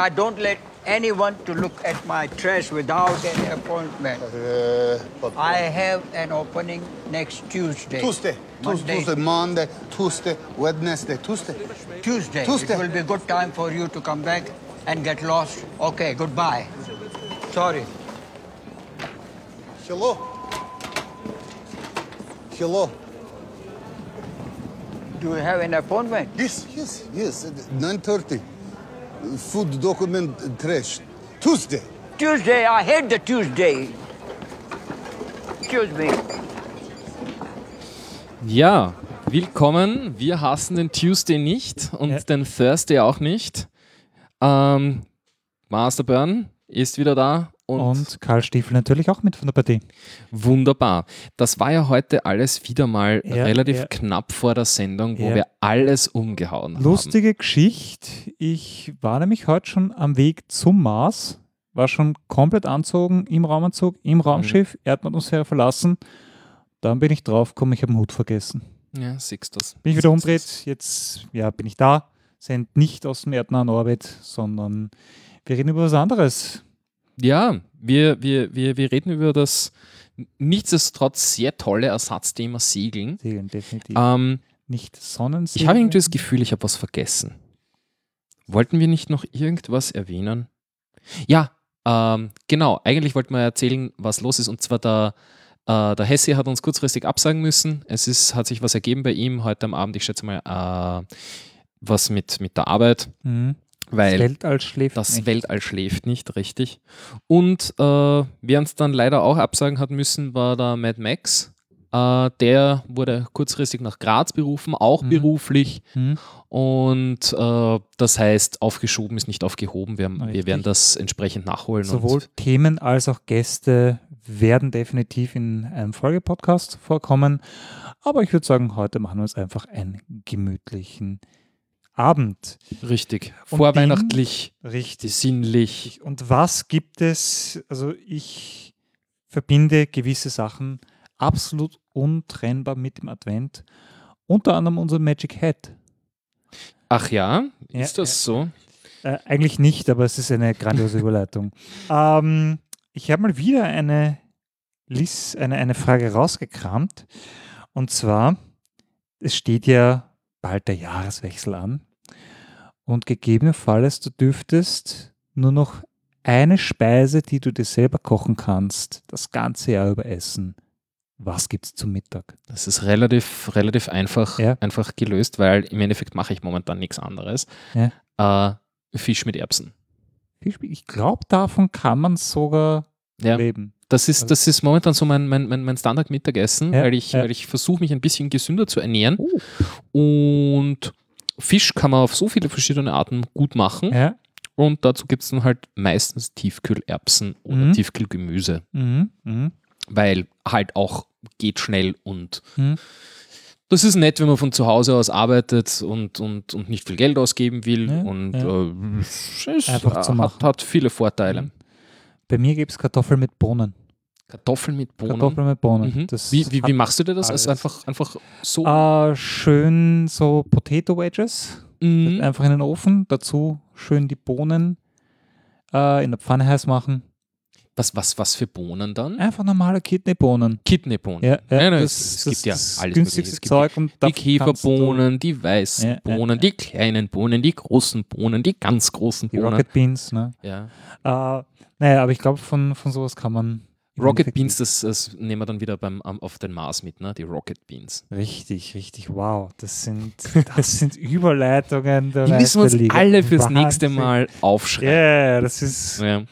I don't let anyone to look at my trash without an appointment. uh, I have an opening next Tuesday. Tuesday, Monday. Tuesday, Monday, Tuesday, Wednesday, Tuesday. Tuesday. Tuesday. It will be a good time for you to come back and get lost. Okay, goodbye. Sorry. Hello. Hello. Do you have an appointment? Yes, yes, yes. 9:30. Food document trash. Tuesday. Tuesday, I hate the Tuesday. Excuse me. Ja, willkommen. Wir hassen den Tuesday nicht und Ja. den Thursday auch nicht. Ähm, Master Burn ist wieder da und, Und Karl Stiefel natürlich auch mit von der Partie. wunderbar. Das war ja heute alles wieder mal Ja, relativ ja. knapp vor der Sendung, wo Ja. wir alles umgehauen haben. Lustige Geschichte. Ich war nämlich heute schon am Weg zum Mars, war schon komplett anzogen, im Raumanzug, im Mhm. Raumschiff, Erdatmosphäre verlassen. Dann bin ich draufgekommen, ich habe den Hut vergessen. Ja, siehst du's. Bin ich wieder umdreht, jetzt ja, bin ich da, sind nicht aus dem erdnahen Orbit, sondern wir reden über was anderes. Ja, wir, wir, wir, wir reden über das nichtsdestotrotz sehr tolle Ersatzthema Segeln. Segeln definitiv. Ähm, nicht Sonnensegeln. ich habe irgendwie das Gefühl, ich habe was vergessen. Wollten wir nicht noch irgendwas erwähnen? Ja, ähm, genau. Eigentlich wollten wir erzählen, was los ist. Und zwar der, äh, der Hesse hat uns kurzfristig absagen müssen. Es ist, hat sich was ergeben bei ihm heute am Abend. Ich schätze mal, äh, was mit, mit der Arbeit, Mhm. Weil Das Weltall schläft das nicht. Weltall schläft nicht, richtig. Und äh, wer uns dann leider auch absagen hat müssen, war der Mad Max. Äh, der wurde kurzfristig nach Graz berufen, auch Mhm. beruflich. Mhm. Und äh, das heißt, aufgeschoben ist nicht aufgehoben. Wir, wir werden das entsprechend nachholen. Sowohl Themen als auch Gäste werden definitiv in einem Folgepodcast vorkommen. Aber ich würde sagen, heute machen wir uns einfach einen gemütlichen Abend. richtig. Und Vorweihnachtlich, Richtig. sinnlich. Und was gibt es? Also ich verbinde gewisse Sachen absolut untrennbar mit dem Advent. Unter anderem unser Magic Hat. Ach ja, Ja, ist das so? Äh, eigentlich nicht, aber es ist eine grandiose Überleitung. Ähm, ich habe mal wieder eine, Liz, eine, eine Frage rausgekramt. Und zwar, es steht ja bald der Jahreswechsel an. Und gegebenenfalls, du dürftest nur noch eine Speise, die du dir selber kochen kannst, das ganze Jahr über essen. Was gibt es zum Mittag? Das ist relativ, relativ einfach, Ja. einfach gelöst, weil im Endeffekt mache ich momentan nichts anderes. Ja. Äh, Fisch mit Erbsen. Ich glaube, davon kann man sogar Ja. leben. Das ist, das ist momentan so mein, mein, mein, Standard-Mittagessen, Ja, weil ich, ja. weil ich versuche, mich ein bisschen gesünder zu ernähren. Oh. Und Fisch kann man auf so viele verschiedene Arten gut machen. Ja. Und dazu gibt es dann halt meistens Tiefkühlerbsen oder Mhm. Tiefkühlgemüse, Mhm. Mhm. weil halt auch geht schnell und Mhm. das ist nett, wenn man von zu Hause aus arbeitet und, und, und nicht viel Geld ausgeben will. Ja, und ja. äh, es Einfach hat, hat viele Vorteile. Mhm. Bei mir gibt es Kartoffeln mit Bohnen. Kartoffeln mit Bohnen. Kartoffeln mit Bohnen. Mhm. Das Wie, wie, wie machst du dir das? Also alles. einfach, einfach so. Äh, schön so Potato Wedges. Mhm. Einfach in den Ofen. Dazu schön die Bohnen äh, in der Pfanne heiß machen. Was, was, was für Bohnen dann? Einfach normale Kidneybohnen. Kidneybohnen. Ja, ja, Nein, nein, das, es, das, gibt ja das alles günstigste Zeug. Und die Käferbohnen, die weißen Ja, ja, Bohnen, ja. die kleinen Bohnen, die großen Bohnen, die ganz großen Du, die Bohnen. Rocket Beans. Ne? ja. Äh, naja, aber ich glaube, von, von sowas kann man. Rocket Beans, das, das nehmen wir dann wieder beim, am- auf den Mars mit, ne? die Rocket Beans. Richtig, richtig. Wow. Das sind, das sind Überleitungen. der Die müssen wir uns alle fürs nächste Wahnsinn. Mal aufschreiben. Ja, das ist. Ja.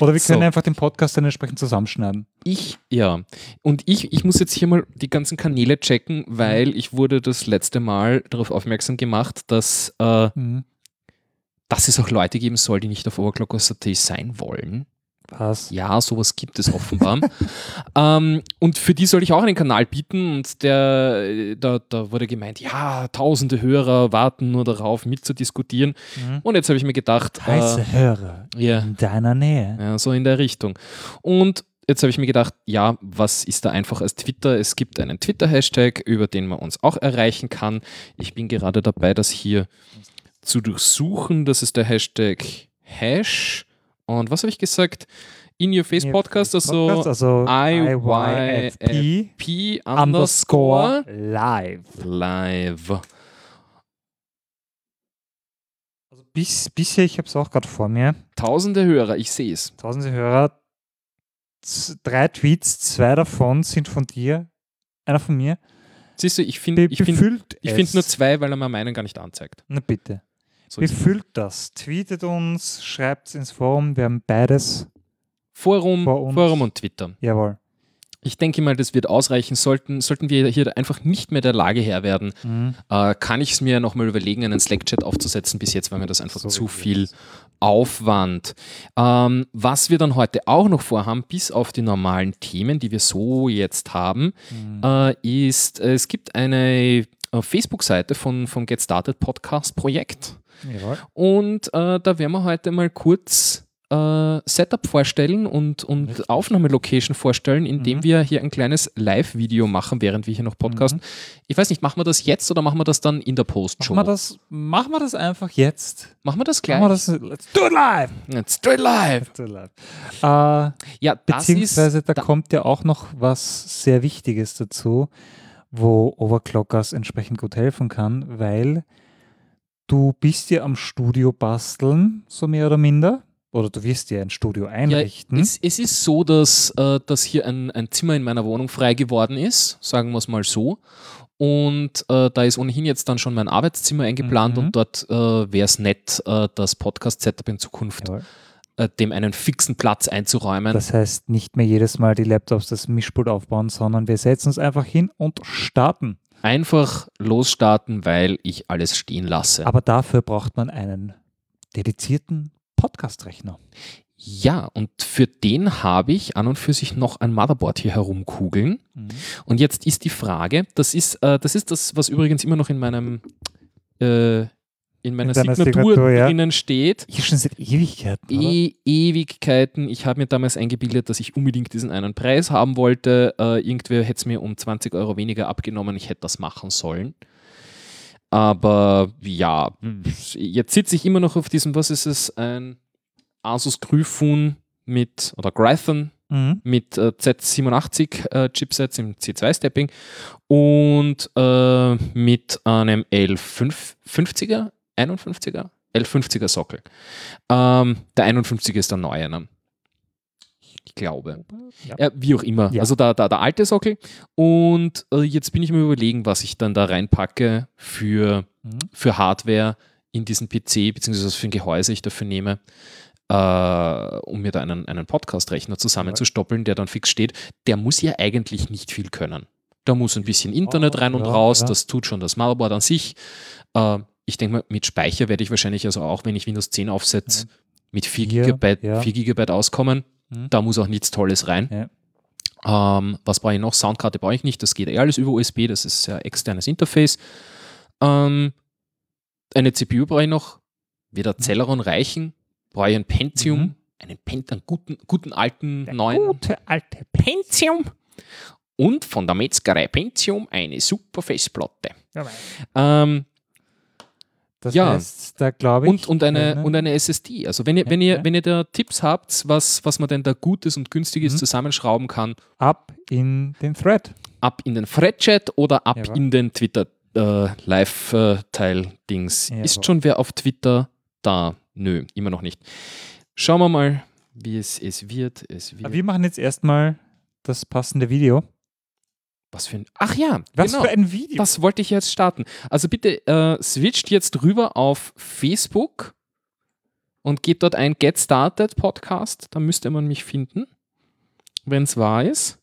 Oder wir können So. einfach den Podcast dann entsprechend zusammenschneiden. Ich, ja. Und ich, ich muss jetzt hier mal die ganzen Kanäle checken, weil ich wurde das letzte Mal darauf aufmerksam gemacht, dass, äh, Mhm. dass es auch Leute geben soll, die nicht auf Overclockers.at sein wollen. Was? Ja, sowas gibt es offenbar. ähm, und für die soll ich auch einen Kanal bieten und der, da, da wurde gemeint, ja, tausende Hörer warten nur darauf, mitzudiskutieren. Mhm. Und jetzt habe ich mir gedacht, Heiße äh, Hörer ja, in deiner Nähe. ja, so in der Richtung. Und jetzt habe ich mir gedacht, ja, was ist da einfach als Twitter? Es gibt einen Twitter-Hashtag, über den man uns auch erreichen kann. Ich bin gerade dabei, das hier zu durchsuchen. Das ist der Hashtag Hash. Und was habe ich gesagt? In Your Face Podcast, also, Podcast, also IYFP P underscore live. live. Also bis, bisher, ich habe es auch gerade vor mir, Tausende Hörer, ich sehe es. tausende Hörer, drei Tweets, zwei davon sind von dir, einer von mir. Siehst du, ich finde ich find, ich find nur zwei, weil er mir meinen gar nicht anzeigt. Na bitte. So es. Befüllt das. Tweetet uns, schreibt es ins Forum. Wir haben beides. Forum. Forum und Twitter. Jawohl. Ich denke mal, das wird ausreichen. Sollten, sollten wir hier einfach nicht mehr der Lage Herr werden, Mhm. äh, kann ich es mir nochmal überlegen, einen Slack-Chat aufzusetzen. Bis jetzt war mir das einfach So zu viel. Aufwand. Ähm, was wir dann heute auch noch vorhaben, bis auf die normalen Themen, die wir so jetzt haben, Mhm. äh, ist, äh, es gibt eine äh, Facebook-Seite von, vom Get Started Podcast Projekt. Jawohl. Und äh, da werden wir heute mal kurz äh, Setup vorstellen und, und Aufnahmelocation vorstellen, indem Mhm. wir hier ein kleines Live-Video machen, während wir hier noch podcasten. Ich weiß nicht, machen wir das jetzt oder machen wir das dann in der Post-Show? Machen wir, das, machen wir das einfach jetzt. Machen wir das gleich? Machen wir das, let's do it live. Let's do it live. Let's do it live. Äh, Ja, beziehungsweise ist, da da- kommt ja auch noch was sehr Wichtiges dazu, wo Overclockers entsprechend gut helfen kann, weil du bist ja am Studio basteln, so mehr oder minder. Oder du wirst dir ein Studio ja, einrichten. es, es ist so, dass, äh, dass hier ein, ein Zimmer in meiner Wohnung frei geworden ist, sagen wir es mal so. Und äh, da ist ohnehin jetzt dann schon mein Arbeitszimmer eingeplant Mhm. und dort äh, wäre es nett, äh, das Podcast-Setup in Zukunft Jawohl. äh, dem einen fixen Platz einzuräumen. Das heißt, nicht mehr jedes Mal die Laptops das Mischpult aufbauen, sondern wir setzen uns einfach hin und starten. Einfach losstarten, weil ich alles stehen lasse. Aber dafür braucht man einen dedizierten Podcast-Rechner. ja, und für den habe ich an und für sich noch ein Motherboard hier herumkugeln. Und jetzt ist die Frage, das ist, äh, das ist das, was übrigens immer noch in meinem äh, in meiner deiner Signatur, Signatur, ja. drinnen steht. Hier schon seit Ewigkeiten. E Ewigkeiten. Ich habe mir damals eingebildet, dass ich unbedingt diesen einen Preis haben wollte. Äh, irgendwer hätte es mir um 20 Euro weniger abgenommen. Ich hätte das machen sollen. Aber ja, jetzt sitze ich immer noch auf diesem, was ist es, ein Asus Gryphon mit, oder Gryphon Mhm. mit äh, Z87 äh, Chipsets im C2-Stepping und äh, mit einem L50er, 51er, L50er Sockel. Ähm, der 51er ist der neue, ne? Ich glaube. Ja. Ja, wie auch immer. Ja. Also da, da, der alte Sockel. Und äh, jetzt bin ich mir überlegen, was ich dann da reinpacke für, Mhm. für Hardware in diesen PC, beziehungsweise was für ein Gehäuse ich dafür nehme, äh, um mir da einen, einen Podcast-Rechner zusammenzustoppeln, der dann fix steht. Der muss ja eigentlich nicht viel können. Da muss ein bisschen Internet Oh, rein und ja, raus, ja. das tut schon das Motherboard an sich. Äh, ich denke mal, mit Speicher werde ich wahrscheinlich, also auch wenn ich Windows 10 aufsetze, mit 4 Hier, Gigabyte, ja. 4 Gigabyte auskommen. Mhm. Da muss auch nichts Tolles rein. Ähm, was brauche ich noch? Soundkarte brauche ich nicht. Das geht eh alles über USB. Das ist ja externes Interface. Ähm, eine CPU brauche ich noch. Wird der Celeron reichen? Brauche ich ein Pentium? Mhm. Einen, Pen einen guten, guten alten Der neuen gute alte Pentium. Und von der Metzgerei Pentium eine super Festplatte. Ähm, Das Ja. heißt, da glaube ich. und, und, eine, eine- und eine SSD. Also wenn ihr, wenn ihr, wenn ihr da Tipps habt, was, was man denn da Gutes und Günstiges Mhm. zusammenschrauben kann, ab in den Thread. ab in den Thread-Chat oder ab Jawohl. in den Twitter äh. Ist schon wer auf Twitter da? Nö, immer noch nicht. Schauen wir mal, wie es, es wird. Es wird. Aber wir machen jetzt erstmal das passende Video. Was für ein. Ach ja, Was genau. für ein Video? Das wollte ich jetzt starten. Also bitte äh, switcht jetzt rüber auf Facebook und geht dort ein Get Started Podcast. Da müsste man mich finden, wenn es wahr ist.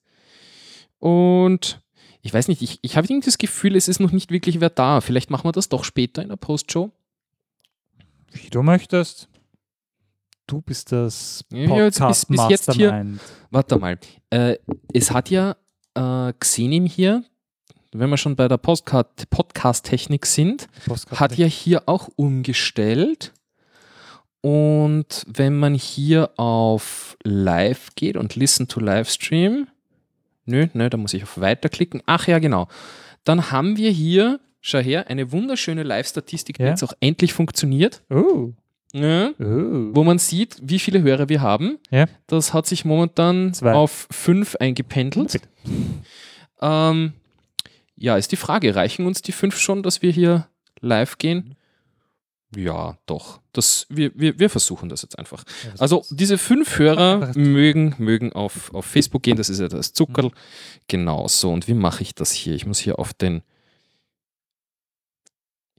Und ich weiß nicht, ich, ich habe irgendwie das Gefühl, es ist noch nicht wirklich wer da. Vielleicht machen wir das doch später in der Postshow. Wie du möchtest. Du bist das Ja, jetzt bis- Podcast bis jetzt hier-. Warte mal. Äh, es hat ja äh, Xenim hier, wenn wir schon bei der Postcard- Podcast-Technik sind, Podcast- hat ja hier auch umgestellt Und wenn man hier auf Live geht und Listen to Livestream, nö, nö, da muss ich auf Weiter klicken. Ach ja, genau. Dann haben wir hier, schau her, eine wunderschöne Live-Statistik, die Ja. jetzt auch endlich funktioniert. Oh. Ja, Oh. wo man sieht, wie viele Hörer wir haben. Ja. Das hat sich momentan Zwei. auf fünf eingependelt. Ähm, ja, ist die Frage, reichen uns die fünf schon, dass wir hier live gehen? Ja, doch. Das, wir, wir, wir versuchen das jetzt einfach. Also diese fünf Hörer mögen, mögen auf, auf Facebook gehen, das ist ja das Zuckerl. Genau so. Und wie mache ich das hier? Ich muss hier auf den.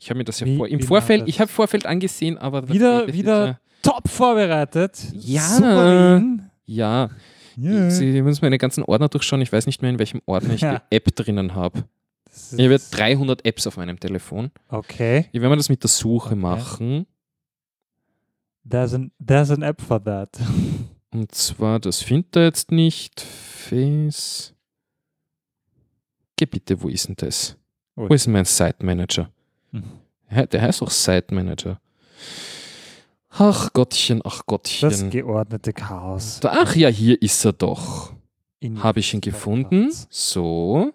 Ich habe mir das ja Wie- vor, im Vorfeld, ich habe Vorfeld angesehen, aber Wieder- das wieder- ja- Top vorbereitet. Ja. Souverän. ja, Ja. Sie müssen meine ganzen Ordner durchschauen. Ich weiß nicht mehr, in welchem Ordner ich Ja. die App drinnen habe. Ich habe ist- 300 Apps auf meinem Telefon. Okay. Ich werde mir das mit der Suche Okay. machen. There's an, there's an app for that. Und zwar, das findet er jetzt nicht. Face. Geh bitte, wo ist denn das? Oh. Wo ist denn mein Site Manager? Der heißt auch Site Manager. Ach Gottchen, ach Das Gottchen. geordnete Chaos. Ach ja, hier ist er doch. Habe ich ihn gefunden. So.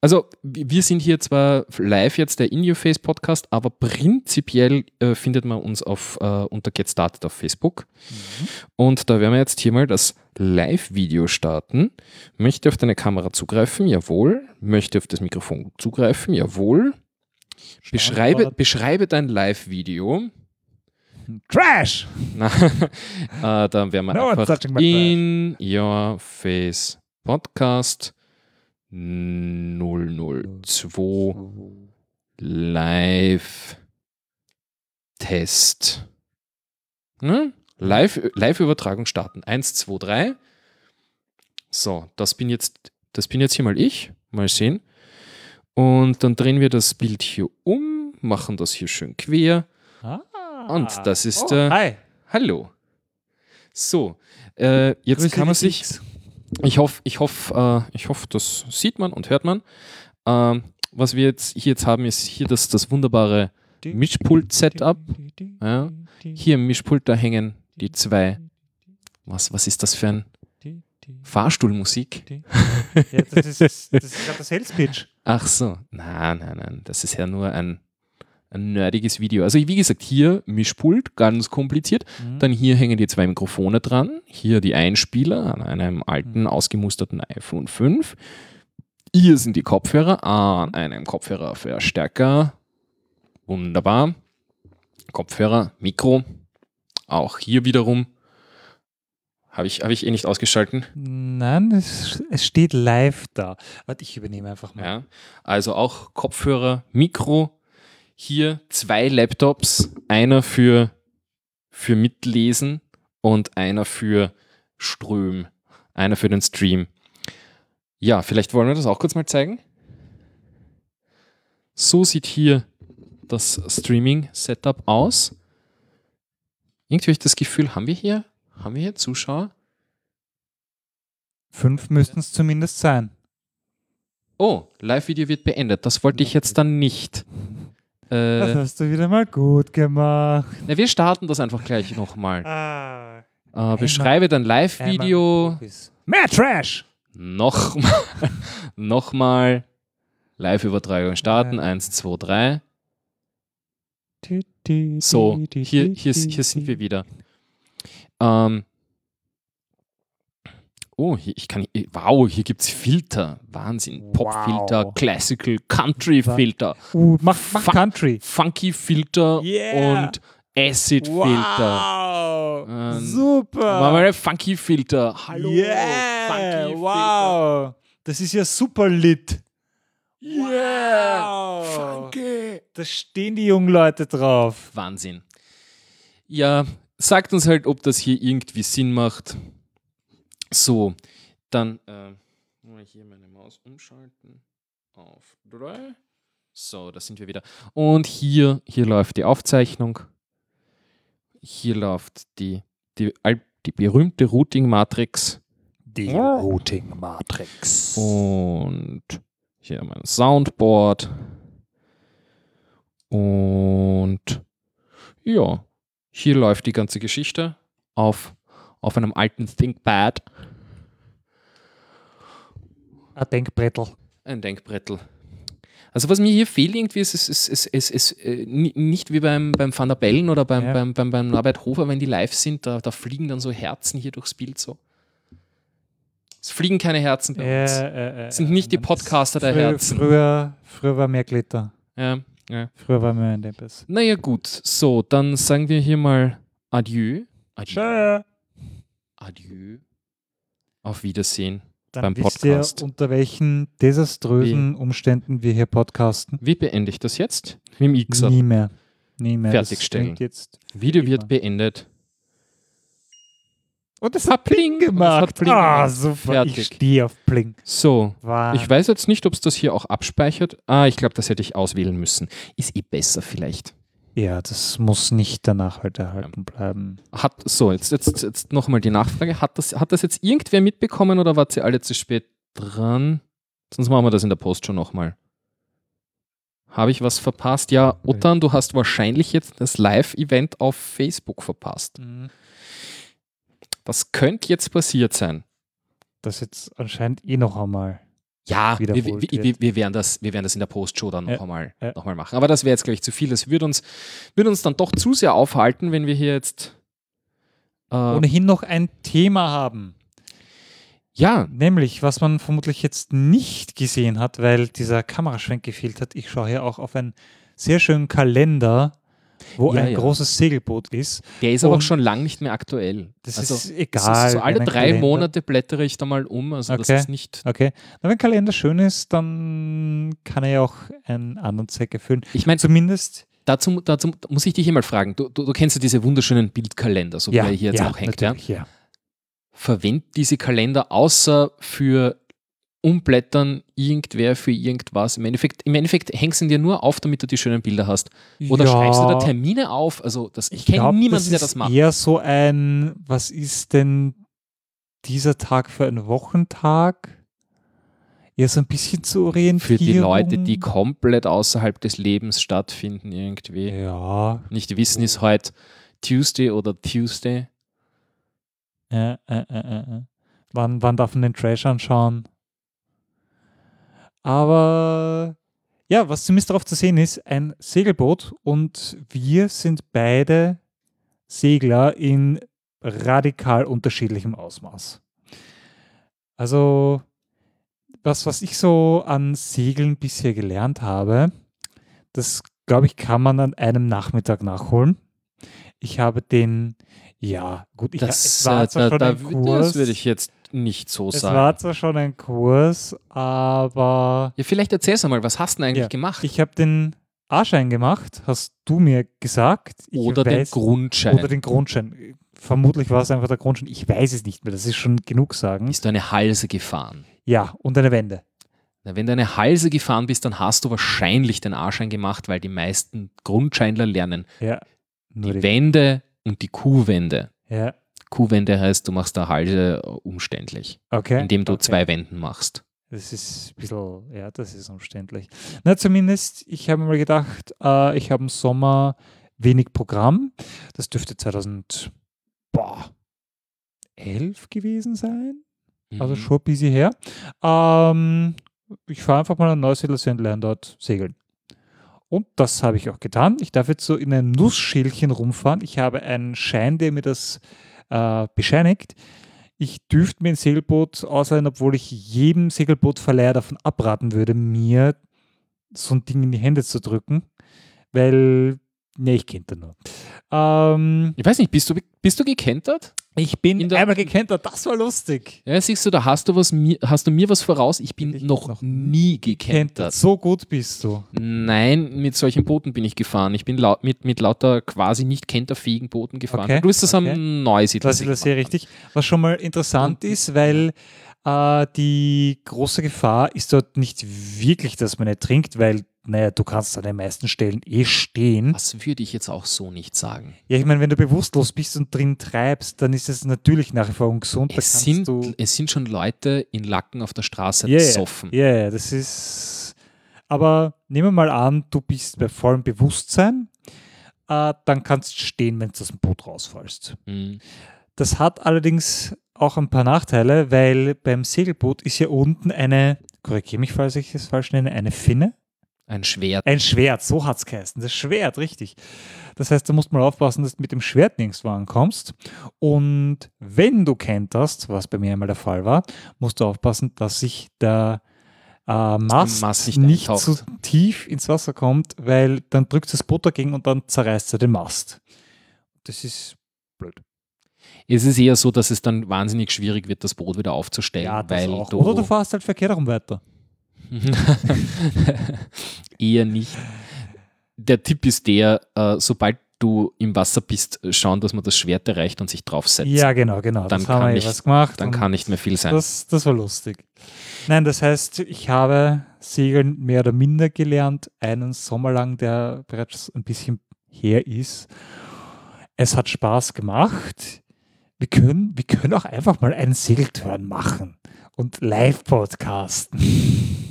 Also, wir sind hier zwar live jetzt der In Your Face Podcast, aber prinzipiell äh, findet man uns auf, äh, unter Get Started auf Facebook. Mhm. Und da werden wir jetzt hier mal das Live-Video starten. Möchte auf deine Kamera zugreifen? Jawohl. Möchte auf das Mikrofon zugreifen? Jawohl. Beschreibe, beschreibe dein Live-Video. Trash! Na, äh, dann werden wir No einfach in your face Podcast 002 live Test. Live, Live-Übertragung starten. 1, 2, 3. So, das bin jetzt, das bin jetzt hier mal ich. Mal sehen. Und dann drehen wir das Bild hier um, machen das hier schön quer. Ah. Und das ist oh, der- Hi. Hallo. So, äh, jetzt Grüße kann man sich, ich hoffe, ich hoffe, äh, ich hoffe, das sieht man und hört man. Ähm, was wir jetzt hier jetzt haben, ist hier das, das wunderbare Mischpult-Setup. Ja. Hier im Mischpult, da hängen die zwei. Was, was ist das für ein Fahrstuhlmusik? Ja, das ist, das ist gerade das Sales Pitch. Ach so, nein, nein, nein, das ist ja nur ein, ein nerdiges Video. Also wie gesagt, hier Mischpult, ganz kompliziert. Mhm. Dann hier hängen die zwei Mikrofone dran. Hier die Einspieler an einem alten, Mhm. ausgemusterten iPhone 5. Hier sind die Kopfhörer an einem Kopfhörerverstärker. Wunderbar. Kopfhörer, Mikro. Auch hier wiederum. Habe ich, hab ich eh nicht ausgeschalten. Nein, es, es steht live da. Warte, ich übernehme einfach mal. Ja. Also auch Kopfhörer, Mikro. Hier zwei Laptops. Einer für, für Mitlesen und einer für Ström. Einer für den Stream. Ja, vielleicht wollen wir das auch kurz mal zeigen. So sieht hier das Streaming-Setup aus. Irgendwie habe ich das Gefühl, haben wir hier, haben wir hier Zuschauer? Fünf müssten es zumindest sein. Oh, Live-Video wird beendet. Das wollte ich jetzt dann nicht. Das Äh, hast du wieder mal gut gemacht. na, wir starten das einfach gleich nochmal. Ah. Äh, beschreibe dein Live-Video Mehr Trash! nochmal. nochmal. Live-Übertragung starten. Eins, zwei, drei. So, hier, hier, hier sind wir wieder. Ähm, oh, hier, ich kann, wow, hier gibt es Filter. Wahnsinn. Pop-Filter, Wow. Classical, Country-Filter, Uh, mach, mach Fuck. Country. Funky-Filter Yeah. und Acid-Filter. Wow! Ähm, Super! Machen wir einen Funky-Filter. Hallo. Yeah! Funky-Filter. Wow! Das ist ja super lit. Yeah. Wow. Funky. Da stehen die jungen Leute drauf. Wahnsinn. Ja, sagt uns halt, ob das hier irgendwie Sinn macht. So, dann äh, mal hier meine Maus umschalten auf 3. So, da sind wir wieder. Und hier, hier läuft die Aufzeichnung. Hier läuft die, die, die berühmte Routing-Matrix. Die Ja. Routing Matrix. Und hier mein Soundboard. Und ja, Hier läuft die ganze Geschichte auf, auf einem alten ThinkPad. Ein Denkbrettel. Ein Denkbrettel. Also was mir hier fehlt irgendwie, ist es ist, ist, ist, ist, äh, ni- nicht wie beim, beim Van der Bellen oder beim, Ja. beim, beim, beim Norbert Hofer, wenn die live sind, da, da fliegen dann so Herzen hier durchs Bild so. Es fliegen keine Herzen bei uns. Äh, äh, Es sind nicht die Podcaster der früher, Herzen. Früher, früher war mehr Glitter. Ja, ja. Früher war mehr ein Dempes. Naja, gut. So, dann sagen wir hier mal Adieu. Adieu. Tschö. Adieu. Auf Wiedersehen. Dann Beim wisst Podcast. ihr, unter welchen desaströsen Umständen wir hier podcasten. Wie beende ich das jetzt? Mit dem Xer. Nie mehr. Nie mehr. Fertigstellen. Video wird beendet. Und es hat Pling gemacht. Pling ah, gemacht. super. Fertig. Ich stehe auf Pling. So, War ich weiß jetzt nicht, ob es das hier auch abspeichert. Ah, ich glaube, das hätte ich auswählen müssen. Ist eh besser vielleicht. Ja, das muss nicht danach halt erhalten bleiben. Hat, so, jetzt, jetzt, jetzt nochmal die Nachfrage. Hat das, hat das jetzt irgendwer mitbekommen oder wart ihr alle zu spät dran? Sonst machen wir das in der Post schon nochmal. Habe ich was verpasst? Ja, Ottan, du hast wahrscheinlich jetzt das Live-Event auf Facebook verpasst. Das könnte jetzt passiert sein. Das jetzt anscheinend eh noch einmal. Ja, wir, wir, wir, wir, werden das, wir werden das in der Postshow dann noch, Ja, einmal, ja. noch einmal machen. Aber das wäre jetzt, glaube ich, zu viel. Das würde uns, würde uns dann doch zu sehr aufhalten, wenn wir hier jetzt. Äh, Ohnehin noch ein Thema haben. ja, Nämlich, was man vermutlich jetzt nicht gesehen hat, weil dieser Kameraschwenk gefehlt hat. Ich schaue hier auch auf einen sehr schönen Kalender, wo Ja, ein ja. großes Segelboot ist. der ist aber auch schon lang nicht mehr aktuell. Das also, ist egal. So, so alle drei Kalender- Monate blättere ich da mal um. Also das Okay. ist nicht. Okay. Na, wenn ein Kalender schön ist, dann kann er ja auch einen anderen Zweck erfüllen. Ich meine, Zumindest. dazu, dazu muss ich dich immer fragen. Du, du, du kennst ja diese wunderschönen Bildkalender, so wie er hier jetzt auch hängt. Ja? ja. Verwendet diese Kalender außer für Umblättern irgendwer für irgendwas. Im Endeffekt, im Endeffekt hängst du ihn dir nur auf, damit du die schönen Bilder hast. Oder ja, schreibst du da Termine auf? Also das, ich, Ich kenne niemanden, das der ist das macht. eher so ein, was ist denn dieser Tag für ein Wochentag? Eher so ein bisschen zu Für orientieren. die Leute, die komplett außerhalb des Lebens stattfinden irgendwie. Ja, Nicht wissen, ist heute Tuesday oder Tuesday. äh, äh, äh, äh. äh. Wann, wann darf man den Trash anschauen? Aber ja, was zumindest darauf zu sehen ist, ein Segelboot und wir sind beide Segler in radikal unterschiedlichem Ausmaß. Also, was, was ich so an Segeln bisher gelernt habe, das glaube ich, kann man an einem Nachmittag nachholen. Ich habe den, ja, gut, ich, Das, war äh, zwar da, schon da, Kurs, das würde ich jetzt nicht so es sagen. war zwar schon ein Kurs, aber ja, vielleicht erzähl's einmal, was hast du denn eigentlich Ja, gemacht? ich habe den A-Schein gemacht, hast du mir gesagt. Ich oder den weiß- Grundschein. Oder den Grundschein. Vermutlich war es einfach der Grundschein. Ich weiß es nicht mehr. Das ist schon genug sagen. Bist du eine Halse gefahren? Ja, und eine Wende. Na, wenn du eine Halse gefahren bist, dann hast du wahrscheinlich den A-Schein gemacht, weil die meisten Grundscheinler lernen Ja. Die die Wende und die Kuhwende. Ja, Kuhwende heißt, du machst der Halse umständlich, okay. indem du okay. zwei Wenden machst. Das ist ein bisschen, ja, das ist umständlich. Na, zumindest, ich habe mir gedacht, äh, ich habe im Sommer wenig Programm. Das dürfte 2011 gewesen sein. Also Mhm. schon ein bisschen her. Ähm, ich fahre einfach mal an Neusiedlersee und lerne dort segeln. Und das habe ich auch getan. Ich darf jetzt so in ein Nussschälchen rumfahren. Ich habe einen Schein, der mir das äh, bescheinigt. Ich dürfte mir ein Segelboot ausleihen, obwohl ich jedem Segelbootverleiher davon abraten würde, mir so ein Ding in die Hände zu drücken, weil, ne, ich kenne nur. Ähm, Ich weiß nicht, bist du, bist du gekentert? Ich bin In der- einmal gekentert, das war lustig. Ja, siehst du, da hast du, was, mir- hast du mir was voraus. Ich bin Ich noch, noch nie Gekentert. gekentert. So gut bist du. Nein, mit solchen Booten bin ich gefahren. Ich bin laut, mit, mit lauter quasi nicht kenterfähigen Booten gefahren. Okay, Du bist das okay. am Neusiedler. Das ist sehr richtig. Was schon mal interessant Und- ist, weil äh, die große Gefahr ist dort nicht wirklich, dass man ertrinkt, weil, naja, du kannst an den meisten Stellen eh stehen. Das würde ich jetzt auch so nicht sagen. Ja, ich meine, wenn du bewusstlos bist und drin treibst, dann ist es natürlich nach wie vor ungesund. Es sind, du, es sind schon Leute in Lacken auf der Straße ja. besoffen. Ja, ja, das ist. Aber nehmen wir mal an, du bist bei vollem Bewusstsein. äh, dann kannst du stehen, wenn du aus dem Boot rausfallst. Mhm. Das hat allerdings auch ein paar Nachteile, weil beim Segelboot ist ja unten eine, korrigiere mich, falls ich es falsch nenne, eine Finne. Ein Schwert. Ein Schwert, so hat es geheißen. Das Schwert, richtig. Das heißt, da musst du mal aufpassen, dass du mit dem Schwert nirgendwo ankommst. Und wenn du kenterst, was bei mir einmal der Fall war, musst du aufpassen, dass sich der äh, Mast, Mast nicht nicht, zu tief ins Wasser kommt, weil dann drückt das Boot dagegen und dann zerreißt er den Mast. Das ist blöd. Es ist eher so, dass es dann wahnsinnig schwierig wird, das Boot wieder aufzustellen, Ja, weil du, Oder du fährst halt verkehrt herum weiter. eher nicht. Der Tipp ist der, äh, sobald du im Wasser bist, schauen, dass man das Schwert erreicht und sich draufsetzt. Ja, genau, genau. Dann das haben kann wir eh nicht- was gemacht. Dann kann nicht mehr viel sein. das, das war lustig. Nein, das heißt, ich habe Segeln mehr oder minder gelernt, einen Sommer lang, der bereits ein bisschen her ist. Es hat Spaß gemacht. Wir können, wir können auch einfach mal einen Segeltörn machen und live podcasten.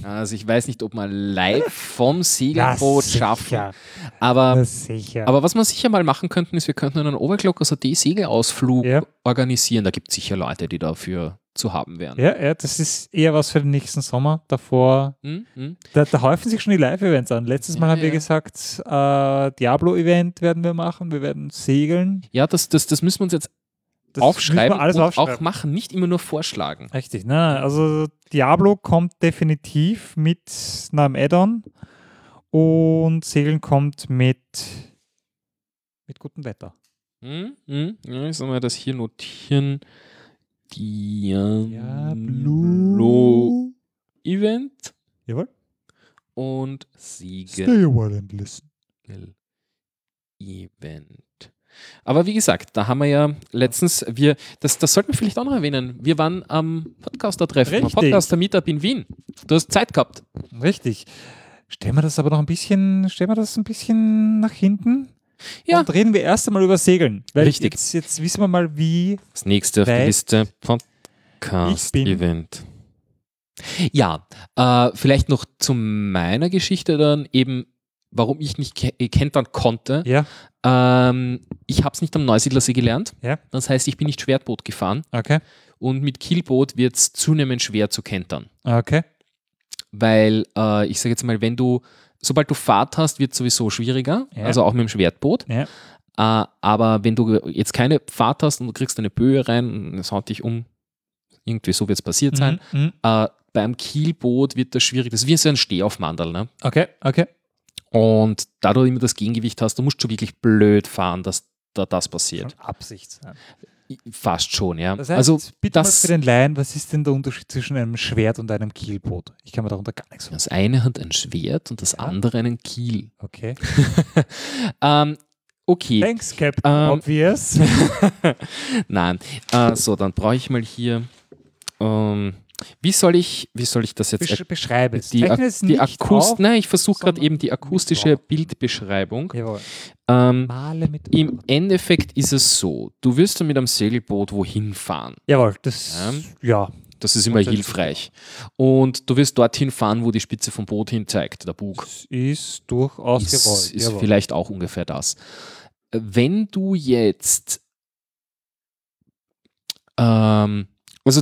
Also ich weiß nicht, ob man live vom Segelboot schaffen. sicher. Aber, Na aber was wir sicher mal machen könnten, ist, wir könnten einen Overclock AD Segelausflug Ja. organisieren. Da gibt es sicher Leute, die dafür zu haben wären. ja, ja, das ist eher was für den nächsten Sommer. Davor Hm? Hm? Da, da häufen sich schon die Live-Events an. Letztes Mal Ja, haben wir ja. gesagt, äh, Diablo-Event werden wir machen, wir werden segeln. Ja, das, das, das müssen wir uns jetzt Das aufschreiben müssen wir alles und aufschreiben. auch machen, nicht immer nur vorschlagen. Richtig, ne? Also Diablo kommt definitiv mit einem Add-on und Segeln kommt mit, mit gutem Wetter. Hm? Hm? Ja, ich soll mal das hier notieren. Diablo Event Jawohl. und Siegel Stay a while and listen. Event. Aber wie gesagt, da haben wir ja letztens, wir, das, das sollten wir vielleicht auch noch erwähnen. Wir waren am Podcaster-Treffen, am. Podcaster-Meetup in Wien. Du hast Zeit gehabt. Richtig. Stellen wir das aber noch ein bisschen, stellen wir das ein bisschen nach hinten. Ja. Und reden wir erst einmal über Segeln. Weil Richtig. Jetzt, jetzt wissen wir mal, wie Das nächste auf der Liste, Podcast-Event. Ja, äh, vielleicht noch zu meiner Geschichte dann eben, warum ich nicht ke kentern konnte. Ja, Ähm, ich habe es nicht am Neusiedlersee gelernt. Ja. Das heißt, ich bin nicht Schwertboot gefahren okay. und mit Kielboot wird es zunehmend schwer zu kentern. Okay. Weil äh, ich sage jetzt mal, wenn du, sobald du Fahrt hast, wird es sowieso schwieriger, Ja. also auch mit dem Schwertboot. Ja. Äh, aber wenn du jetzt keine Fahrt hast und du kriegst eine Böe rein und es haut dich um, irgendwie so wird es passiert sein. Mhm. mhm. Äh, beim Kielboot wird das schwierig. Das ist wie so ein Stehaufmandel. Ne? Okay, okay. Und da du immer das Gegengewicht hast, du musst schon wirklich blöd fahren, dass da das passiert. Von Absicht. Fast schon, ja. Das heißt, also bitte das, mal für den Laien, was ist denn der Unterschied zwischen einem Schwert und einem Kielboot? Ich kann mir darunter gar nichts das eine hat ein Schwert und das Ja. andere einen Kiel. Okay. Ähm, okay. Thanks, Captain Ähm, Obvious. Nein. Äh, so, dann brauche ich mal hier. Ähm, wie soll ich, wie soll ich das jetzt Besch beschreibe es. die, es die Akust auf. Nein, ich versuche gerade eben die akustische. Bildbeschreibung. Jawohl. Ähm, Im. Endeffekt ist es so, du wirst dann mit einem Segelboot wohin fahren. Jawohl, das. Ja. Das ist immer hilfreich. Und du wirst dorthin fahren, wo die Spitze vom Boot hin zeigt, der Bug. Das ist durchaus Ist, gewollt. ist Jawohl. vielleicht auch ungefähr das. Wenn du jetzt ähm, also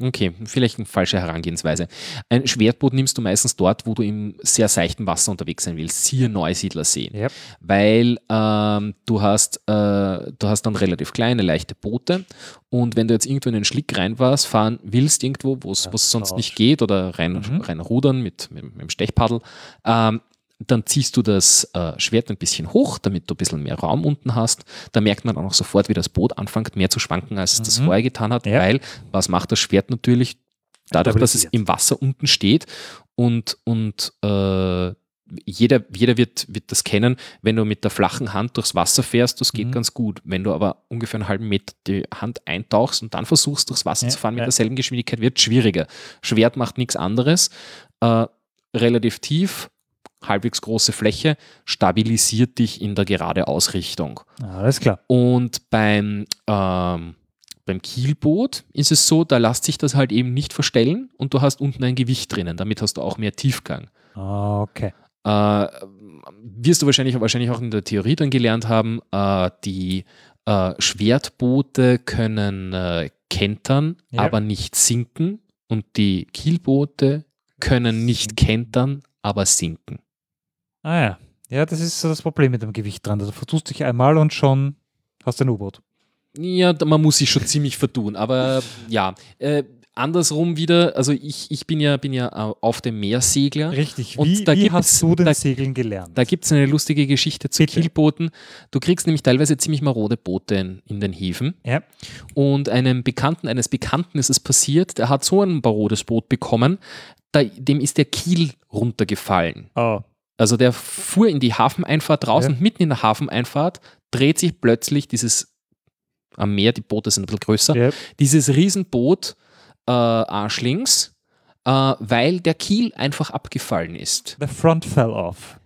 okay, vielleicht eine falsche Herangehensweise. Ein Schwertboot nimmst du meistens dort, wo du im sehr seichten Wasser unterwegs sein willst, siehe Neusiedlersee. Yep. Weil ähm, du, hast, äh, du hast dann relativ kleine, leichte Boote und wenn du jetzt irgendwo in den Schlick rein warst, fahren willst irgendwo, wo es Ja, sonst nicht geht oder rein, Mhm. rein rudern mit, mit, mit dem Stechpaddel, ähm, dann ziehst du das äh, Schwert ein bisschen hoch, damit du ein bisschen mehr Raum unten hast. Da merkt man auch noch sofort, wie das Boot anfängt, mehr zu schwanken, als es das Mhm. vorher getan hat, Ja. weil was macht das Schwert natürlich? Dadurch, dass es im Wasser unten steht und, und äh, jeder, jeder wird, wird das kennen, wenn du mit der flachen Hand durchs Wasser fährst, das geht Mhm. ganz gut. Wenn du aber ungefähr einen halben Meter die Hand eintauchst und dann versuchst, durchs Wasser Ja, zu fahren mit ja. derselben Geschwindigkeit, wird es schwieriger. Schwert macht nichts anderes. Äh, relativ tief, halbwegs große Fläche, stabilisiert dich in der gerade Ausrichtung. Alles klar. Und beim, ähm, beim Kielboot ist es so, da lässt sich das halt eben nicht verstellen und du hast unten ein Gewicht drinnen. Damit hast du auch mehr Tiefgang. Okay. äh, wirst du wahrscheinlich, wahrscheinlich auch in der Theorie dann gelernt haben, äh, die äh, Schwertboote können äh, kentern, Ja. aber nicht sinken und die Kielboote können nicht kentern, aber sinken. Ah ja. Ja, das ist so das Problem mit dem Gewicht dran. Also vertust dich einmal und schon hast du ein U-Boot. Ja, man muss sich schon ziemlich vertun, aber ja. Äh, andersrum wieder, also ich, ich bin ja, bin ja auf dem Meersegler. Richtig. Und Wie, da wie hast du den da- Segeln gelernt? Da gibt es eine lustige Geschichte zu Bitte. Kielbooten. Du kriegst nämlich teilweise ziemlich marode Boote in, in den Häfen. ja. Und einem Bekannten, eines Bekannten ist es passiert, der hat so ein marodes Boot bekommen, da, dem ist der Kiel runtergefallen. Oh. Also der fuhr in die Hafeneinfahrt raus Ja. und mitten in der Hafeneinfahrt dreht sich plötzlich dieses am Meer, die Boote sind ein bisschen größer, Ja. dieses Riesenboot äh, arschlinks, äh, weil der Kiel einfach abgefallen ist. The front fell off.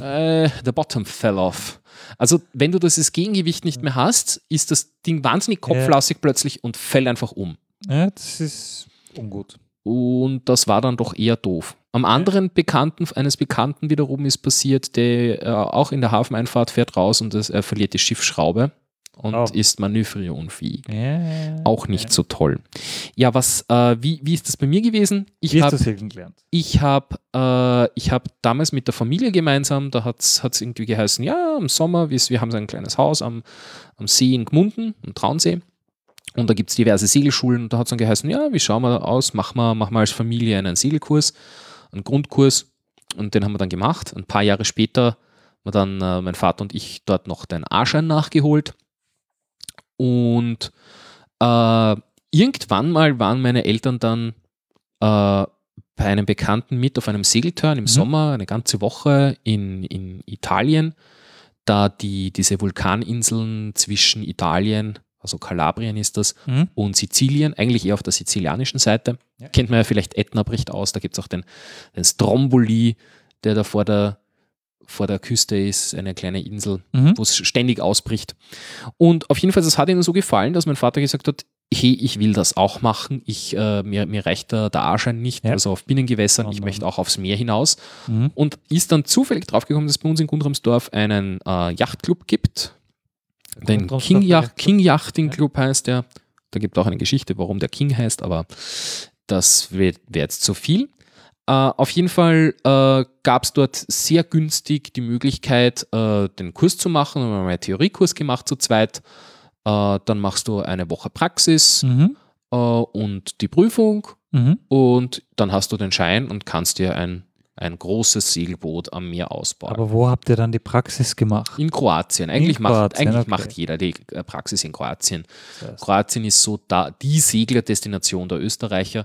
Äh, the bottom fell off. Also, wenn du dieses Gegengewicht nicht mehr hast, ist das Ding wahnsinnig kopflastig plötzlich und fällt einfach um. Ja, das ist ungut. Und das war dann doch eher doof. Am anderen Bekannten, eines Bekannten wiederum ist passiert, der äh, auch in der Hafeneinfahrt fährt raus und das, er verliert die Schiffsschraube und Oh. ist manövrierunfähig. Ja. Auch nicht so toll. Ja, was, äh, wie, wie ist das bei mir gewesen? Ich Wie hast habe ich habe äh, ich hab damals mit der Familie gemeinsam, da hat es irgendwie geheißen, ja, im Sommer, wir, wir haben so ein kleines Haus am, am See in Gmunden, am Traunsee. Und da gibt es diverse Segelschulen und da hat es dann geheißen, ja, wie schauen wir aus? Machen wir, machen wir als Familie einen Segelkurs, einen Grundkurs. Und den haben wir dann gemacht. Ein paar Jahre später haben dann äh, mein Vater und ich dort noch den A-Schein nachgeholt. Und äh, irgendwann mal waren meine Eltern dann äh, bei einem Bekannten mit auf einem Segeltörn im Sommer, eine ganze Woche in, in Italien, da die, diese Vulkaninseln zwischen Italien, also Kalabrien ist das, Mhm. und Sizilien, eigentlich eher auf der sizilianischen Seite. Ja. Kennt man ja vielleicht Etna bricht aus, da gibt es auch den, den Stromboli, der da vor der, vor der Küste ist, eine kleine Insel, Mhm. wo es ständig ausbricht. Und auf jeden Fall, das hat ihnen so gefallen, dass mein Vater gesagt hat, hey, ich will das auch machen. Ich, äh, mir, mir reicht der, der A-Schein nicht, Ja. also auf Binnengewässern, ich möchte auch aufs Meer hinaus. Mhm. Und ist dann zufällig draufgekommen, dass es bei uns in Gundramsdorf einen äh, Yachtclub gibt. Den King, Yacht. King Yachting Club heißt der. Da gibt es auch eine Geschichte, warum der King heißt, aber das wäre wär jetzt zu viel. Äh, auf jeden Fall äh, gab es dort sehr günstig die Möglichkeit, äh, den Kurs zu machen. Wir haben einen Theoriekurs gemacht zu zweit. Dann machst du eine Woche Praxis Mhm. und die Prüfung Mhm. und dann hast du den Schein und kannst dir ein, ein großes Segelboot am Meer ausbauen. Aber wo habt ihr dann die Praxis gemacht? in Kroatien. Eigentlich, macht, Kroatien, eigentlich okay. macht jeder die äh, Praxis in Kroatien. Das heißt- Kroatien ist so da, die Seglerdestination der Österreicher.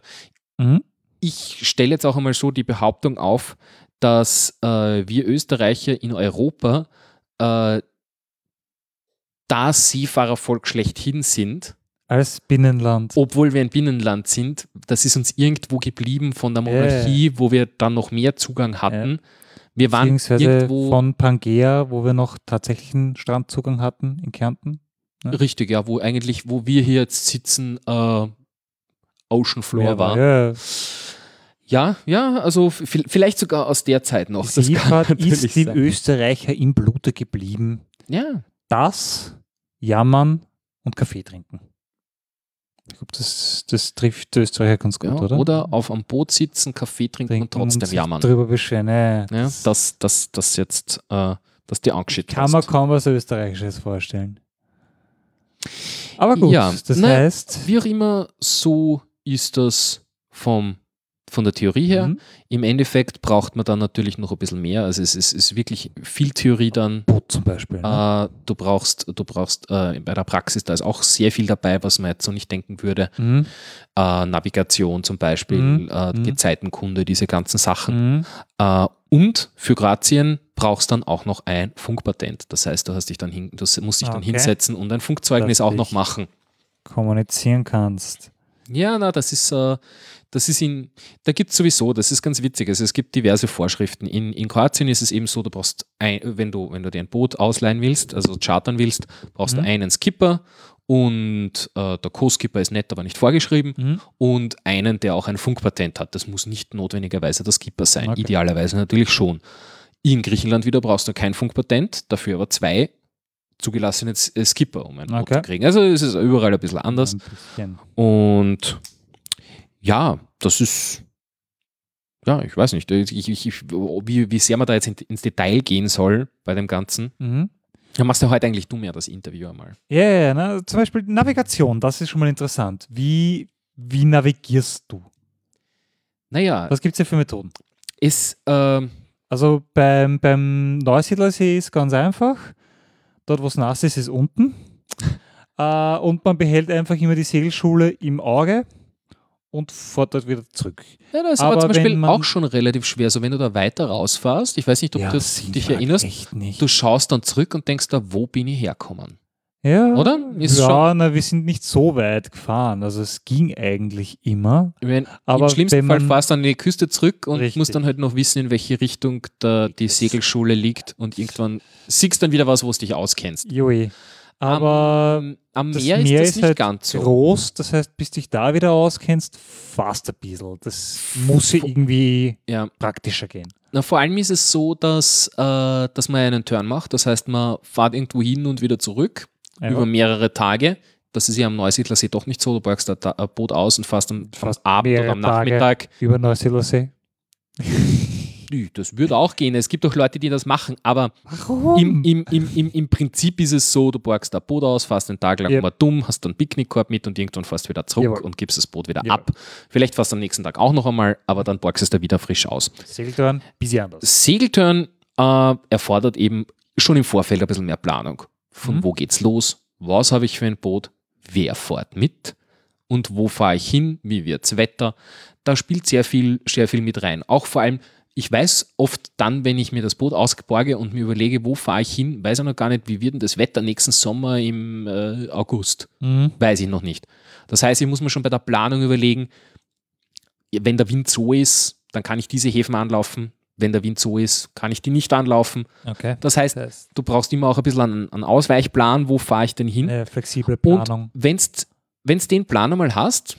Mhm. Ich stelle jetzt auch einmal so die Behauptung auf, dass äh, wir Österreicher in Europa äh, das Seefahrervolk schlechthin sind, Als Binnenland. obwohl wir ein Binnenland sind. Das ist uns irgendwo geblieben von der Monarchie, wo wir dann noch mehr Zugang hatten. Wir waren irgendwo von Pangea, wo wir noch tatsächlich einen Strandzugang hatten in Kärnten. Richtig, ja, wo eigentlich, wo wir hier jetzt sitzen, äh, Ocean Floor war. Ja. Ja, ja, also vielleicht sogar aus der Zeit noch. Die Das ist dem. Österreicher im Blute geblieben. Ja, Das, Jammern und Kaffee trinken. Ich glaube, das, das trifft Österreicher ganz gut, ja oder? oder? auf am Boot sitzen, Kaffee trinken, und trotzdem sich jammern. Drüber beschweren. Ja, das, das, das jetzt, äh, das dir angeschickt kann man kaum was Österreichisches vorstellen. Aber gut, Ja, das na, heißt, Wie auch immer, so ist das vom, von der Theorie her. Mhm. Im Endeffekt braucht man dann natürlich noch ein bisschen mehr. Also es ist, ist wirklich viel Theorie dann. Boot zum Beispiel. Ne? Äh, du brauchst, du brauchst äh, bei der Praxis, da ist auch sehr viel dabei, was man jetzt so nicht denken würde. Mhm. Äh, Navigation zum Beispiel, Mhm. äh, Mhm. Gezeitenkunde, diese ganzen Sachen. Mhm. Äh, und für Kroatien brauchst dann auch noch ein Funkpatent. Das heißt, du hast dich dann hin, du musst dich dann Okay. hinsetzen und ein Funkzeugnis Dass auch noch machen. Kommunizieren kannst. Ja, na, das ist, äh, das ist in, da gibt es sowieso, das ist ganz witzig. Also es gibt diverse Vorschriften. In, in Kroatien ist es eben so, du brauchst, ein, wenn, du, wenn du dir ein Boot ausleihen willst, also chartern willst, brauchst Mhm. du einen Skipper und äh, der Co-Skipper ist nett, aber nicht vorgeschrieben Mhm. und einen, der auch ein Funkpatent hat. Das muss nicht notwendigerweise der Skipper sein, Okay. idealerweise natürlich schon. In Griechenland wieder brauchst du kein Funkpatent, dafür aber zwei zugelassene Skipper, um ein Boot Okay. zu kriegen. Also es ist überall ein bisschen anders. Ein bisschen. Und ja, das ist, ja, ich weiß nicht, ich, ich, ich, wie, wie sehr man da jetzt in, ins Detail gehen soll bei dem Ganzen. Mhm. Ja, machst du heute eigentlich du mehr das Interview einmal. Ja, ja, ja, na, zum Beispiel Navigation, das ist schon mal interessant. Wie, wie navigierst du? Naja, Was gibt es hier für Methoden? es, ähm, Also beim, beim Neusiedlersee ist ganz einfach. Dort, wo es nass ist, ist unten. äh, und man behält einfach immer die Segelschule im Auge und fährt dort wieder zurück. ja, das ist aber, Aber zum Beispiel auch schon relativ schwer. So, wenn du da weiter rausfährst, ich weiß nicht, ob du sind dich erinnerst, du schaust dann zurück und denkst da, wo bin ich hergekommen? ja, oder? Ist ja, na, wir sind nicht so weit gefahren. Also es ging eigentlich immer. Ich mein, Aber Im schlimmsten Fall fährst du an die Küste zurück und Richtig. musst dann halt noch wissen, in welche Richtung da die Segelschule liegt und irgendwann siehst dann wieder was, wo du dich auskennst. Jui. Aber am, am das Meer, Meer ist das nicht halt ganz so. groß, das heißt, bis du dich da wieder auskennst, fast ein bisschen. Das muss ja irgendwie Ja. praktischer gehen. Na, vor allem ist es so, dass, äh, dass man einen Turn macht. Das heißt, man fährt irgendwo hin und wieder zurück Ja. über mehrere Tage. Das ist ja am Neusiedlersee doch nicht so. Du parkst ein Boot aus und fährst am, am Fast Abend oder am Tage. Nachmittag. Über Neusiedlersee. Nö, Das würde auch gehen. Es gibt auch Leute, die das machen, aber? Im, im, im, im, Prinzip ist es so, du borgst ein Boot aus, fährst einen Tag lang Yep. mal dumm, hast dann einen Picknickkorb mit und irgendwann fährst wieder zurück Jawohl. und gibst das Boot wieder Jawohl. ab. Vielleicht fährst du am nächsten Tag auch noch einmal, aber dann borgst du es da wieder frisch aus. Segeltouren, bisschen anders. Segelturn äh, erfordert eben schon im Vorfeld ein bisschen mehr Planung. Von Mhm. wo geht's los? Was habe ich für ein Boot? Wer fährt mit? Und wo fahre ich hin? Wie wird's Wetter? Da spielt sehr viel, sehr viel mit rein. Auch vor allem, ich weiß oft dann, wenn ich mir das Boot ausborge und mir überlege, wo fahre ich hin, weiß ich noch gar nicht, wie wird denn das Wetter nächsten Sommer im äh, August. Mhm. Weiß ich noch nicht. Das heißt, ich muss mir schon bei der Planung überlegen, wenn der Wind so ist, dann kann ich diese Häfen anlaufen. Wenn der Wind so ist, kann ich die nicht anlaufen. Okay. Das heißt, Das heißt, du brauchst immer auch ein bisschen einen, einen Ausweichplan, wo fahre ich denn hin? eine flexible Und Planung. wenn du den Plan einmal hast,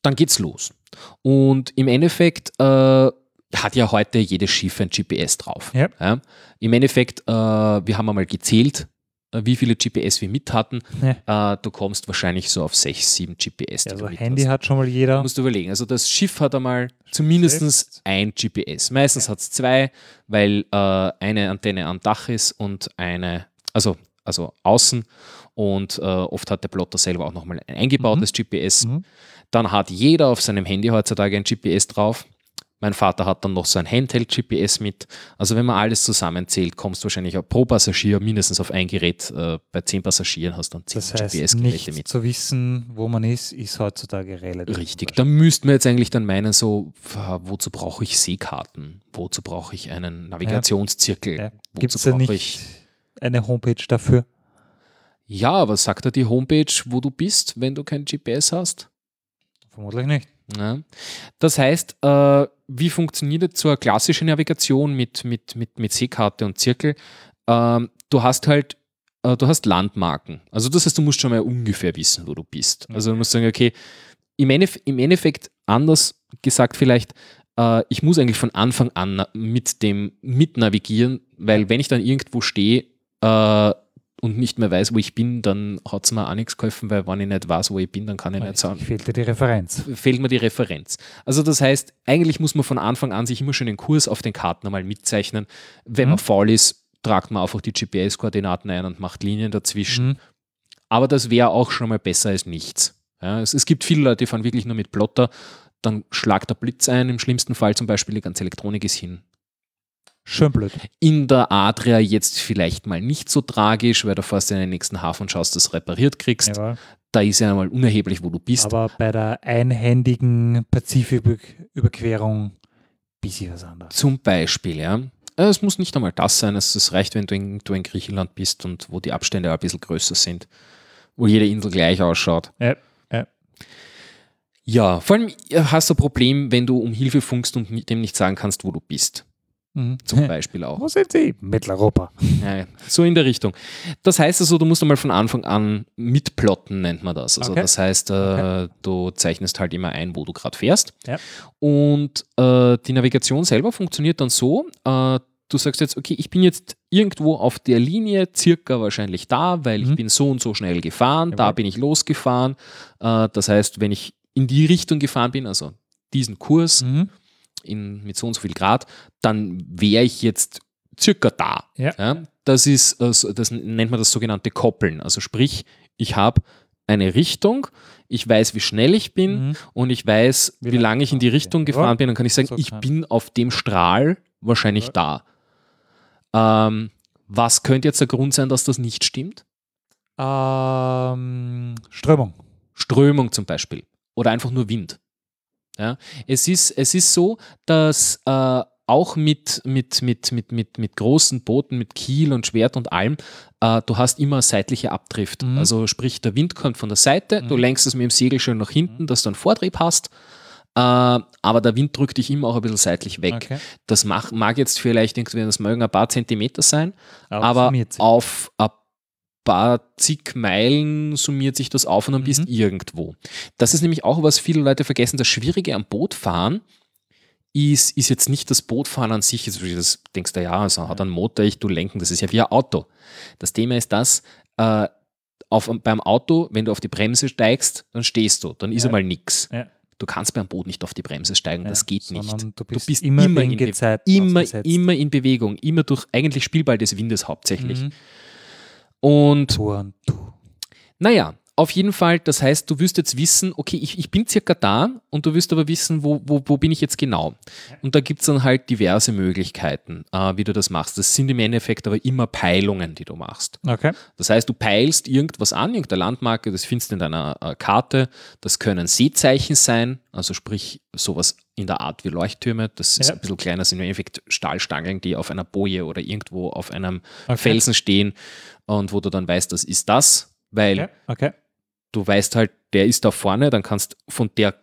dann geht's los. Und im Endeffekt äh, hat ja heute jedes Schiff ein GPS drauf. Ja. Im Endeffekt, äh, wir haben einmal gezählt, äh, wie viele GPS wir mit hatten. Ja. Äh, du kommst wahrscheinlich so auf 6, 7 GPS. Also du Handy hast. hat schon mal jeder. musst du überlegen. Also das Schiff hat einmal zumindest ein GPS. Meistens hat es zwei, weil äh, eine Antenne am Dach ist und eine, also, also außen und äh, oft hat der Plotter selber auch nochmal ein eingebautes GPS. Mhm. Dann hat jeder auf seinem Handy heutzutage ein GPS drauf. Mein Vater hat dann noch so ein Handheld-GPS mit. Also wenn man alles zusammenzählt, kommst du wahrscheinlich auch pro Passagier mindestens auf ein Gerät. Äh, bei zehn Passagieren hast du dann zehn Das heißt, GPS-Geräte nicht mit. zu wissen, wo man ist, ist heutzutage relativ. Richtig, da müssten wir jetzt eigentlich dann meinen, so, pf, wozu brauche ich Seekarten? Wozu brauche ich einen Navigationszirkel? Ja. Gibt es da nicht ich. eine Homepage dafür? Ja, was sagt da die Homepage, wo du bist, wenn du kein GPS hast? Vermutlich nicht. Ja. Das heißt, äh, wie funktioniert jetzt so eine klassische Navigation mit, mit, mit, mit Seekarte und Zirkel? Ähm, du hast halt, äh, du hast Landmarken. Also das heißt, du musst schon mal ungefähr wissen, wo du bist. Also du musst sagen, okay, im, Endeff im Endeffekt anders gesagt vielleicht, äh, ich muss eigentlich von Anfang an mit dem mit navigieren, weil wenn ich dann irgendwo stehe äh, und nicht mehr weiß, wo ich bin, dann hat es mir auch nichts geholfen, weil wenn ich nicht weiß, wo ich bin, dann kann ich nicht sagen, Fehlt dir die Referenz. fehlt mir die Referenz. Also das heißt, eigentlich muss man von Anfang an sich immer schon den Kurs auf den Karten einmal mitzeichnen. Wenn Mhm. man faul ist, tragt man einfach die GPS-Koordinaten ein und macht Linien dazwischen. Mhm. Aber das wäre auch schon mal besser als nichts. Ja, es, es gibt viele Leute, die fahren wirklich nur mit Plotter, dann schlagt der Blitz ein, im schlimmsten Fall zum Beispiel die ganze Elektronik ist hin. Schön blöd. In der Adria jetzt vielleicht mal nicht so tragisch, weil du fährst in den nächsten Hafen und schaust, dass du repariert kriegst. Jawohl. Da ist ja mal unerheblich, wo du bist. Aber bei der einhändigen Pazifiküberquerung bisschen was anderes. Zum Beispiel, ja. Äh, Es muss nicht einmal das sein, es reicht, wenn du in, du in Griechenland bist und wo die Abstände ein bisschen größer sind, wo jede Insel gleich ausschaut. Ja, ja. Ja, vor allem äh, hast du ein Problem, wenn du um Hilfe funkst und mit dem nicht sagen kannst, wo du bist. Mhm. Zum Beispiel auch. Wo sind Sie? Mitteleuropa. Ja, so in der Richtung. Das heißt also, du musst einmal von Anfang an mitplotten, nennt man das. Also Okay. das heißt, äh, Okay. du zeichnest halt immer ein, wo du gerade fährst. Ja. Und äh, die Navigation selber funktioniert dann so, äh, du sagst jetzt, okay, ich bin jetzt irgendwo auf der Linie, circa wahrscheinlich da, weil ich Mhm. bin so und so schnell gefahren, da Jawohl. bin ich losgefahren. Äh, das heißt, wenn ich in die Richtung gefahren bin, also diesen Kurs Mhm. In, mit so und so viel Grad, dann wäre ich jetzt circa da. Ja. das ist, das nennt man das sogenannte Koppeln. Also sprich, ich habe eine Richtung, ich weiß, wie schnell ich bin Mhm. und ich weiß, Wie wie, lang lange ich in die okay. Richtung Ja, gefahren bin, dann kann ich sagen, so ich bin auf dem Strahl wahrscheinlich da. Ähm, was könnte jetzt der Grund sein, dass das nicht stimmt? Ähm, Strömung. Strömung zum Beispiel oder einfach nur Wind. Ja? Es, ist, es ist so, dass äh, auch mit, mit, mit, mit, mit, mit großen Booten, mit Kiel und Schwert und allem, äh, du hast immer seitliche Abdrift. Mhm. Also sprich, der Wind kommt von der Seite, du Mhm. lenkst es mit dem Segel schön nach hinten, dass du einen Vortrieb hast, äh, aber der Wind drückt dich immer auch ein bisschen seitlich weg. Okay. Das mag, mag jetzt vielleicht irgendwie, das mögen ein paar Zentimeter sein, Aber aber auf ein paar zig Meilen summiert sich das auf und dann bist Mhm. irgendwo. Das ist nämlich auch, was viele Leute vergessen. Das Schwierige am Bootfahren ist, ist jetzt nicht das Bootfahren an sich. Also das denkst du, ja, also hat einen Motor, ich du lenken, das ist ja wie ein Auto. Das Thema ist das, äh, auf, beim Auto, wenn du auf die Bremse steigst, dann stehst du, dann ist Ja. einmal nichts. Ja. Du kannst beim Boot nicht auf die Bremse steigen, das Ja, geht nicht. Du Du bist, bist immer, immer in Be- Immer, immer in Bewegung, immer durch eigentlich Spielball des Windes hauptsächlich. Mhm. Und naja, auf jeden Fall, das heißt, du wirst jetzt wissen, okay, ich, ich bin circa da und du wirst aber wissen, wo, wo, wo bin ich jetzt genau. Und da gibt es dann halt diverse Möglichkeiten, äh, wie du das machst. Das sind im Endeffekt aber immer Peilungen, die du machst. Okay. Das heißt, du peilst irgendwas an, irgendeine Landmarke, das findest du in deiner äh, Karte. Das können Seezeichen sein, also sprich sowas in der Art wie Leuchttürme. Das ist Ja. ein bisschen kleiner, sind im Endeffekt Stahlstangen, die auf einer Boje oder irgendwo auf einem Okay. Felsen stehen und wo du dann weißt, das ist das, weil Okay. okay. du weißt halt, der ist da vorne, dann kannst von der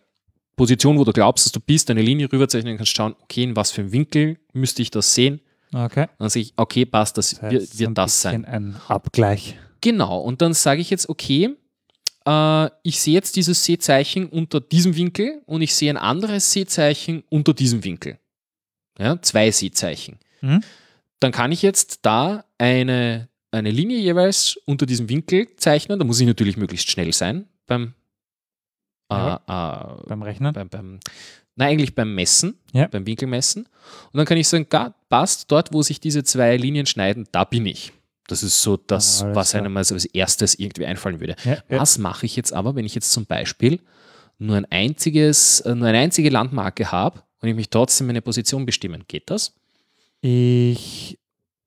Position, wo du glaubst, dass du bist, eine Linie rüberzeichnen, kannst schauen, okay, in was für einem Winkel müsste ich das sehen. Okay. Dann sehe ich, okay, passt, das, Das heißt, wird, wird das sein. Ein Abgleich. Genau, und dann sage ich jetzt, okay, äh, ich sehe jetzt dieses Seezeichen unter diesem Winkel und ich sehe ein anderes Seezeichen unter diesem Winkel. Ja, zwei Seezeichen. Mhm. Dann kann ich jetzt da eine, eine Linie jeweils unter diesem Winkel zeichnen. Da muss ich natürlich möglichst schnell sein beim, äh, äh, Beim Rechnen. beim, beim Nein, eigentlich beim Messen, Ja. beim Winkelmessen. Und dann kann ich sagen, passt, dort, wo sich diese zwei Linien schneiden, da bin ich. Das ist so das, Alles was einem als als erstes irgendwie einfallen würde. Ja, ja. Was mache ich jetzt aber, wenn ich jetzt zum Beispiel nur ein einziges, äh, nur eine einzige Landmarke habe und ich mich trotzdem meine Position bestimmen? Geht das? Ich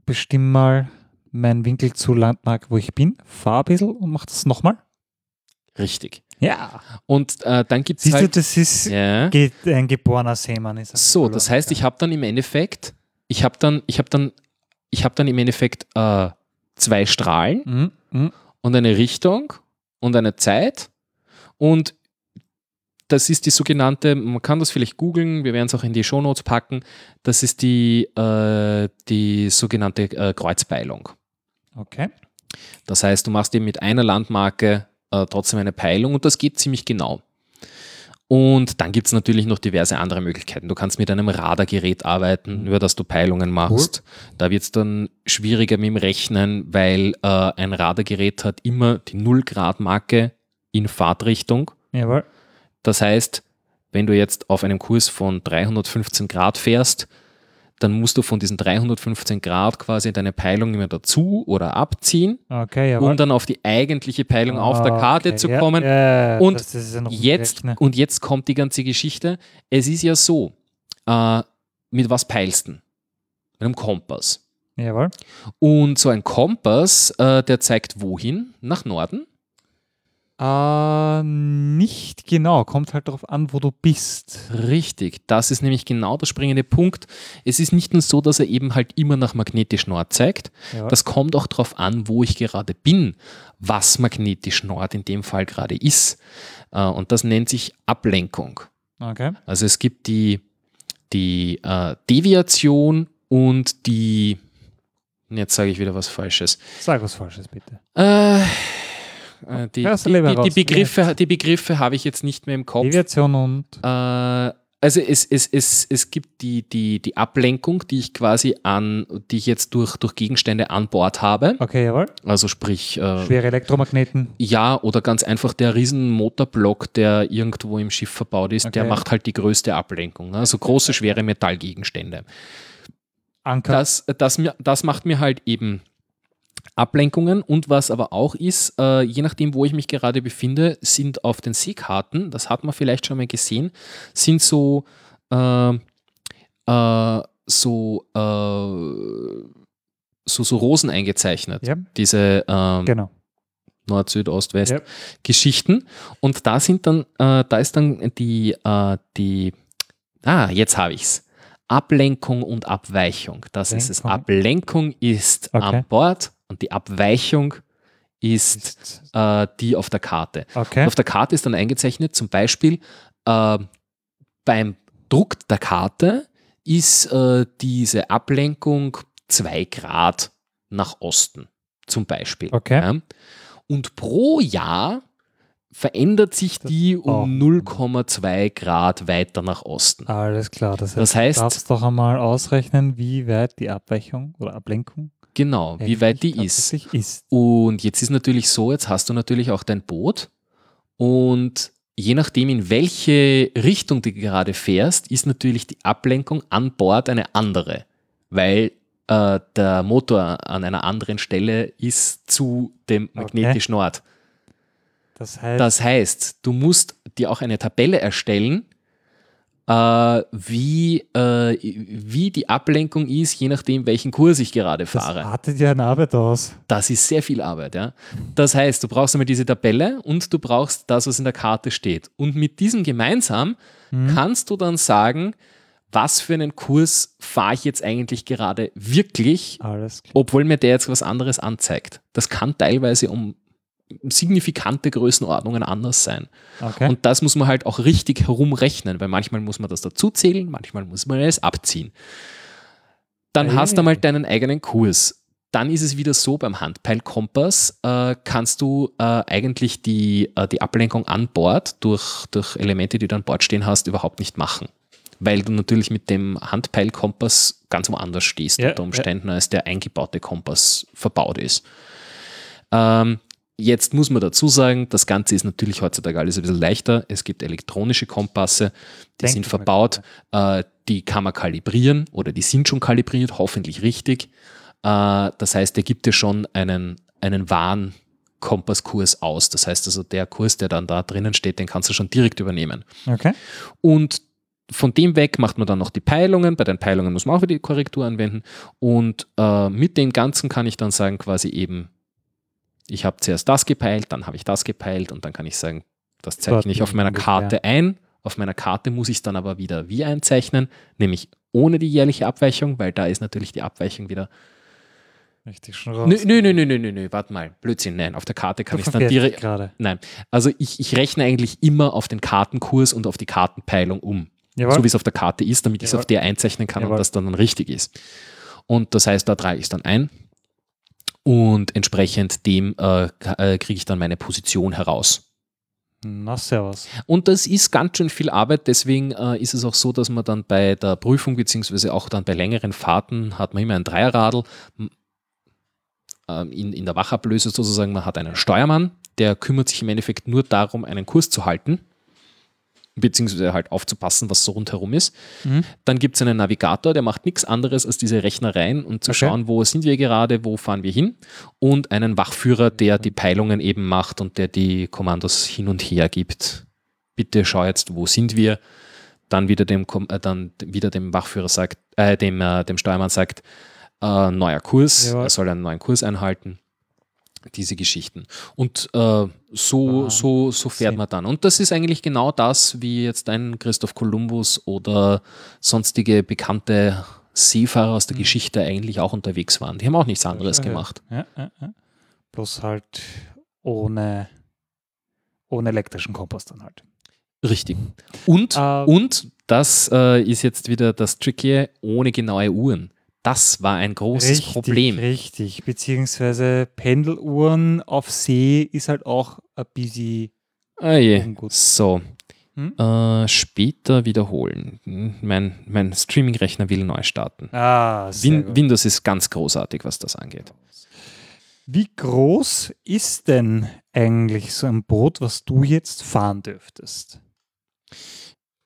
bestimme mal meinen Winkel zu Landmark, wo ich bin, fahre ein bisschen und mache das nochmal. Richtig. Ja. Und äh, dann gibt es Siehst du, halt. das ist ja. ein geborener Seemann. Ist So, das heißt, ich habe dann im Endeffekt, ich habe dann, ich habe dann, ich habe dann im Endeffekt äh, zwei Strahlen Mhm. Mhm. und eine Richtung und eine Zeit und das ist die sogenannte, man kann das vielleicht googeln, wir werden es auch in die Shownotes packen, das ist die, äh, die sogenannte äh, Kreuzpeilung. Okay. Das heißt, du machst eben mit einer Landmarke äh, trotzdem eine Peilung und das geht ziemlich genau. Und dann gibt es natürlich noch diverse andere Möglichkeiten. Du kannst mit einem Radargerät arbeiten, über das du Peilungen machst. Da wird es dann schwieriger mit dem Rechnen, weil äh, ein Radargerät hat immer die 0-Grad-Marke in Fahrtrichtung. Jawohl. Das heißt, wenn du jetzt auf einem Kurs von 315 Grad fährst, dann musst du von diesen 315 Grad quasi deine Peilung immer dazu oder abziehen, Okay, um dann auf die eigentliche Peilung auf der Karte Okay, zu kommen. Ja, Und ja noch Jetzt, umgerechnet. und jetzt kommt die ganze Geschichte. Es ist ja so, äh, mit was peilst du? Mit einem Kompass. Jawohl. Und so ein Kompass, äh, der zeigt wohin? Nach Norden? Äh, nicht genau. Kommt halt darauf an, wo du bist. Richtig, das ist nämlich genau der springende Punkt. Es ist nicht nur so, dass er eben halt immer nach magnetisch Nord zeigt. Jawohl. Das kommt auch darauf an, wo ich gerade bin, was magnetisch Nord in dem Fall gerade ist. Äh, Und das nennt sich Ablenkung. okay. Also es gibt die, die äh, Deviation und die, jetzt sage ich wieder was Falsches. Sag was Falsches, bitte. Äh, äh, die, die, die. Begriffe, die Begriffe habe ich jetzt nicht mehr im Kopf. Deviation und Äh, Also es, es, es, es gibt die, die, die Ablenkung, die ich quasi an, die ich jetzt durch, durch Gegenstände an Bord habe. Okay, jawohl. Also sprich, äh, Schwere Elektromagneten. ja, oder ganz einfach der riesen Motorblock, der irgendwo im Schiff verbaut ist, der Okay. macht halt die größte Ablenkung. ne? Also große, schwere Metallgegenstände. Anker. Das, das, das macht mir halt eben Ablenkungen und was aber auch ist, äh, je nachdem, wo ich mich gerade befinde, sind auf den Seekarten, das hat man vielleicht schon mal gesehen, sind so, äh, äh, so, äh, so, so Rosen eingezeichnet. Ja. Diese ähm, genau. Nord, Süd, Ost, West Ja. Geschichten. Und da sind dann, äh, da ist dann die, äh, die, ah, jetzt habe ich's. Ablenkung und Abweichung. Das ist es. Ablenkung ist Okay. an Bord und die Abweichung ist Ist, äh, die auf der Karte. okay. Und auf der Karte ist dann eingezeichnet, zum Beispiel äh, beim Druck der Karte ist äh, diese Ablenkung 2 Grad nach Osten, zum Beispiel. Okay. Ja. Und pro Jahr verändert sich die oh. um 0,2 Grad weiter nach Osten. Alles klar. Das heißt, Das heißt- du darfst doch einmal ausrechnen, wie weit die Abweichung oder Ablenkung Genau, wie weit die ist. ist. Und jetzt ist natürlich so, jetzt hast du natürlich auch dein Boot und je nachdem, in welche Richtung du gerade fährst, ist natürlich die Ablenkung an Bord eine andere, weil äh, der Motor an einer anderen Stelle ist zu dem magnetischen Ort. Das heißt, Das heißt, du musst dir auch eine Tabelle erstellen, wie, äh, wie die Ablenkung ist, je nachdem, welchen Kurs ich gerade das fahre. artet ja eine Arbeit aus. Das ist sehr viel Arbeit, ja. Das heißt, du brauchst einmal diese Tabelle und du brauchst das, was in der Karte steht. Und mit diesem gemeinsam Mhm. kannst du dann sagen, was für einen Kurs fahre ich jetzt eigentlich gerade wirklich, obwohl mir der jetzt was anderes anzeigt. Das kann teilweise um signifikante Größenordnungen anders sein. Okay. Und das muss man halt auch richtig herumrechnen, weil manchmal muss man das dazu zählen, manchmal muss man es abziehen. Dann Ei. hast du mal deinen eigenen Kurs. Dann ist es wieder so, beim Handpeilkompass äh, kannst du äh, eigentlich die, äh, die Ablenkung an Bord durch, durch Elemente, die du an Bord stehen hast, überhaupt nicht machen. Weil du natürlich mit dem Handpeilkompass ganz woanders stehst Ja, unter Umständen, als der eingebaute Kompass verbaut ist. Ähm, jetzt muss man dazu sagen, das Ganze ist natürlich heutzutage alles ein bisschen leichter. Es gibt elektronische Kompasse, die Denke sind verbaut, äh, die kann man kalibrieren oder die sind schon kalibriert, hoffentlich richtig. Äh, das heißt, der gibt dir schon einen, einen wahren Kompasskurs aus. Das heißt also, der Kurs, der dann da drinnen steht, den kannst du schon direkt übernehmen. okay. Und von dem weg macht man dann noch die Peilungen. Bei den Peilungen muss man auch wieder die Korrektur anwenden. Und äh, mit dem Ganzen kann ich dann sagen, quasi eben, ich habe zuerst das gepeilt, dann habe ich das gepeilt und dann kann ich sagen, das zeige ich auf meiner. Karte ein. Auf meiner Karte muss ich es dann aber wieder wie einzeichnen, nämlich ohne die jährliche Abweichung, weil da ist natürlich die Abweichung wieder. Richtig schon raus. Nö, nö, nö, nö, nö, nö, nö, warte mal, Blödsinn, nein, auf der Karte kann ich es dann direkt. gerade. Nein, also ich, ich rechne eigentlich immer auf den Kartenkurs und auf die Kartenpeilung um Jawohl. so wie es auf der Karte ist, damit ich es auf der einzeichnen kann Jawohl. und das dann, dann richtig ist. Und das heißt, da trage ich es dann ein und entsprechend dem äh, äh, kriege ich dann meine Position heraus. Na, servus. Und das ist ganz schön viel Arbeit, deswegen äh, ist es auch so, dass man dann bei der Prüfung beziehungsweise auch dann bei längeren Fahrten hat man immer ein Dreierradl ähm, in, in der Wachablöse sozusagen. Man hat einen Steuermann, der kümmert sich im Endeffekt nur darum, einen Kurs zu halten, beziehungsweise halt aufzupassen, was so rundherum ist. Mhm. Dann gibt es einen Navigator, der macht nichts anderes als diese Rechnereien und zu Okay. schauen, wo sind wir gerade, wo fahren wir hin. Und einen Wachführer, der die Peilungen eben macht und der die Kommandos hin und her gibt. Bitte schau jetzt, wo sind wir? Dann wieder dem, äh, dann wieder dem Wachführer sagt, äh, dem, äh, dem Steuermann sagt, äh, neuer Kurs, Jawohl. er soll einen neuen Kurs einhalten. Diese Geschichten. Und äh, so, so, so fährt man dann. Und das ist eigentlich genau das, wie jetzt ein Christoph Kolumbus oder sonstige bekannte Seefahrer aus der Geschichte eigentlich auch unterwegs waren. Die haben auch nichts anderes gemacht. Ja, ja, ja. Bloß halt ohne, ohne elektrischen Kompass dann halt. Richtig. Und, Ähm. und das äh, ist jetzt wieder das Tricky, ohne genaue Uhren. Das war ein großes richtig, Problem. Richtig, beziehungsweise Pendeluhren auf See ist halt auch ein bisschen Ah je. ungut. So, Hm? Äh, später wiederholen. Mein, mein Streaming-Rechner will neu starten. Ah, sehr Win gut. Windows ist ganz großartig, was das angeht. Wie groß ist denn eigentlich so ein Boot, was du jetzt fahren dürftest?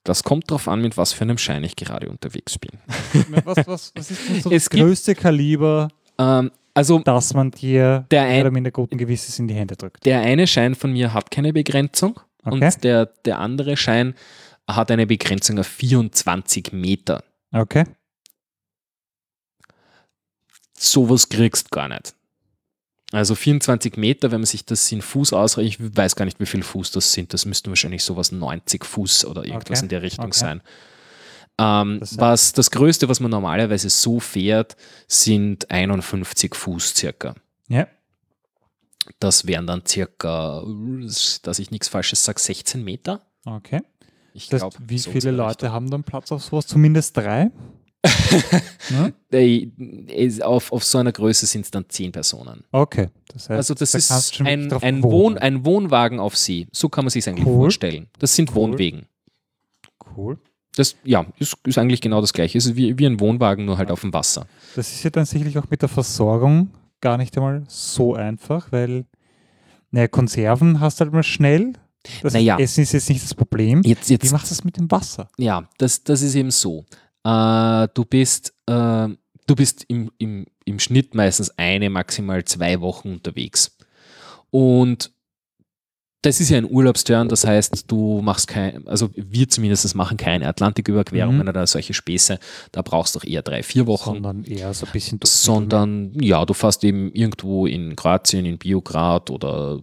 Das kommt darauf an, mit was für einem Schein ich gerade unterwegs bin. Was, was, was ist denn so das gibt- größte Kaliber, Ähm, also dass man dir Der ein- oder minder guten Gewisses in die Hände drückt? der eine Schein von mir hat keine Begrenzung Okay. und der, der andere Schein hat eine Begrenzung auf 24 Meter. Okay. Sowas kriegst gar nicht. Also 24 Meter, wenn man sich das in Fuß ausrechnet, ich weiß gar nicht, wie viel Fuß das sind. Das müssten wahrscheinlich sowas 90 Fuß oder irgendwas Okay, in der Richtung okay. sein. Ähm, Das was das Größte, was man normalerweise so fährt, sind 51 Fuß circa. Ja. Das wären dann circa, dass ich nichts Falsches sage, 16 Meter. Okay. Ich Das, glaub, wie so viele Leute haben dann Platz auf sowas? Zumindest drei? ja? Es- Auf, auf so einer Größe sind es dann 10 Personen. Okay. Das heißt, Also das da ist ein, ein. Wohn, ein Wohnwagen auf See. So kann man sich eigentlich Cool. vorstellen. Das sind Cool. Wohnwegen. Cool. Das ja, ist, ist eigentlich genau das gleiche. Es ist wie, wie ein Wohnwagen, nur halt auf dem Wasser. Das ist ja dann sicherlich auch mit der Versorgung gar nicht einmal so einfach, weil naja, Konserven hast du halt mal schnell. Das Naja. Essen ist jetzt nicht das Problem. Jetzt, Wie jetzt machst du das mit dem Wasser? ja, das, das ist eben so. Äh, du bist, äh, du bist im, im, im Schnitt meistens eine, maximal zwei Wochen unterwegs. Und das ist ja ein Urlaubsturn, das heißt, du machst kein, also wir zumindest machen keine Atlantiküberquerungen Mhm. oder solche Späße. Da brauchst du doch eher drei, vier Wochen. Sondern eher so ein bisschen durch- sondern ja, du fährst eben irgendwo in Kroatien, in Biograd oder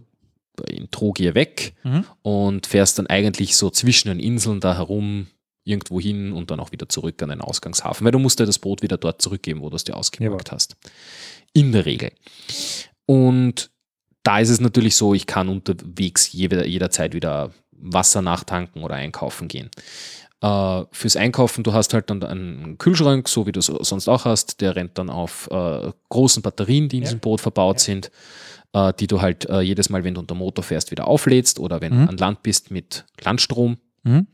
in Trogir weg Mhm. und fährst dann eigentlich so zwischen den Inseln da herum irgendwo hin und dann auch wieder zurück an den Ausgangshafen, weil du musst ja das Boot wieder dort zurückgeben, wo du es dir ausgeborgt hast. In der Regel. Und da ist es natürlich so, ich kann unterwegs jeder, jederzeit wieder Wasser nachtanken oder einkaufen gehen. Äh, fürs Einkaufen, du hast halt dann einen Kühlschrank, so wie du es sonst auch hast, der rennt dann auf äh, großen Batterien, die in Ja. diesem Boot verbaut Ja. sind, äh, die du halt äh, jedes Mal, wenn du unter Motor fährst, wieder auflädst oder wenn Mhm. du an Land bist mit Landstrom. Mhm.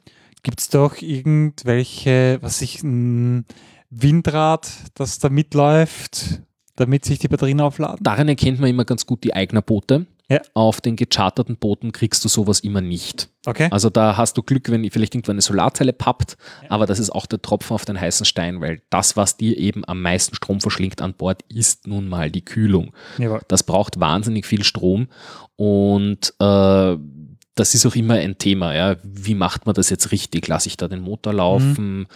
Gibt es da auch irgendwelche, was ich, ein Windrad, das da mitläuft, damit sich die Batterien aufladen? Daran erkennt man immer ganz gut die Eignerboote. Ja. Auf den gecharterten Booten kriegst du sowas immer nicht. Okay. Also da hast du Glück, wenn vielleicht irgendwo eine Solarzelle pappt, aber das ist auch der Tropfen auf den heißen Stein, weil das, was dir eben am meisten Strom verschlingt an Bord, ist nun mal die Kühlung. Jawohl. Das braucht wahnsinnig viel Strom und äh, das ist auch immer ein Thema. Ja. Wie macht man das jetzt richtig? Lasse ich da den Motor laufen?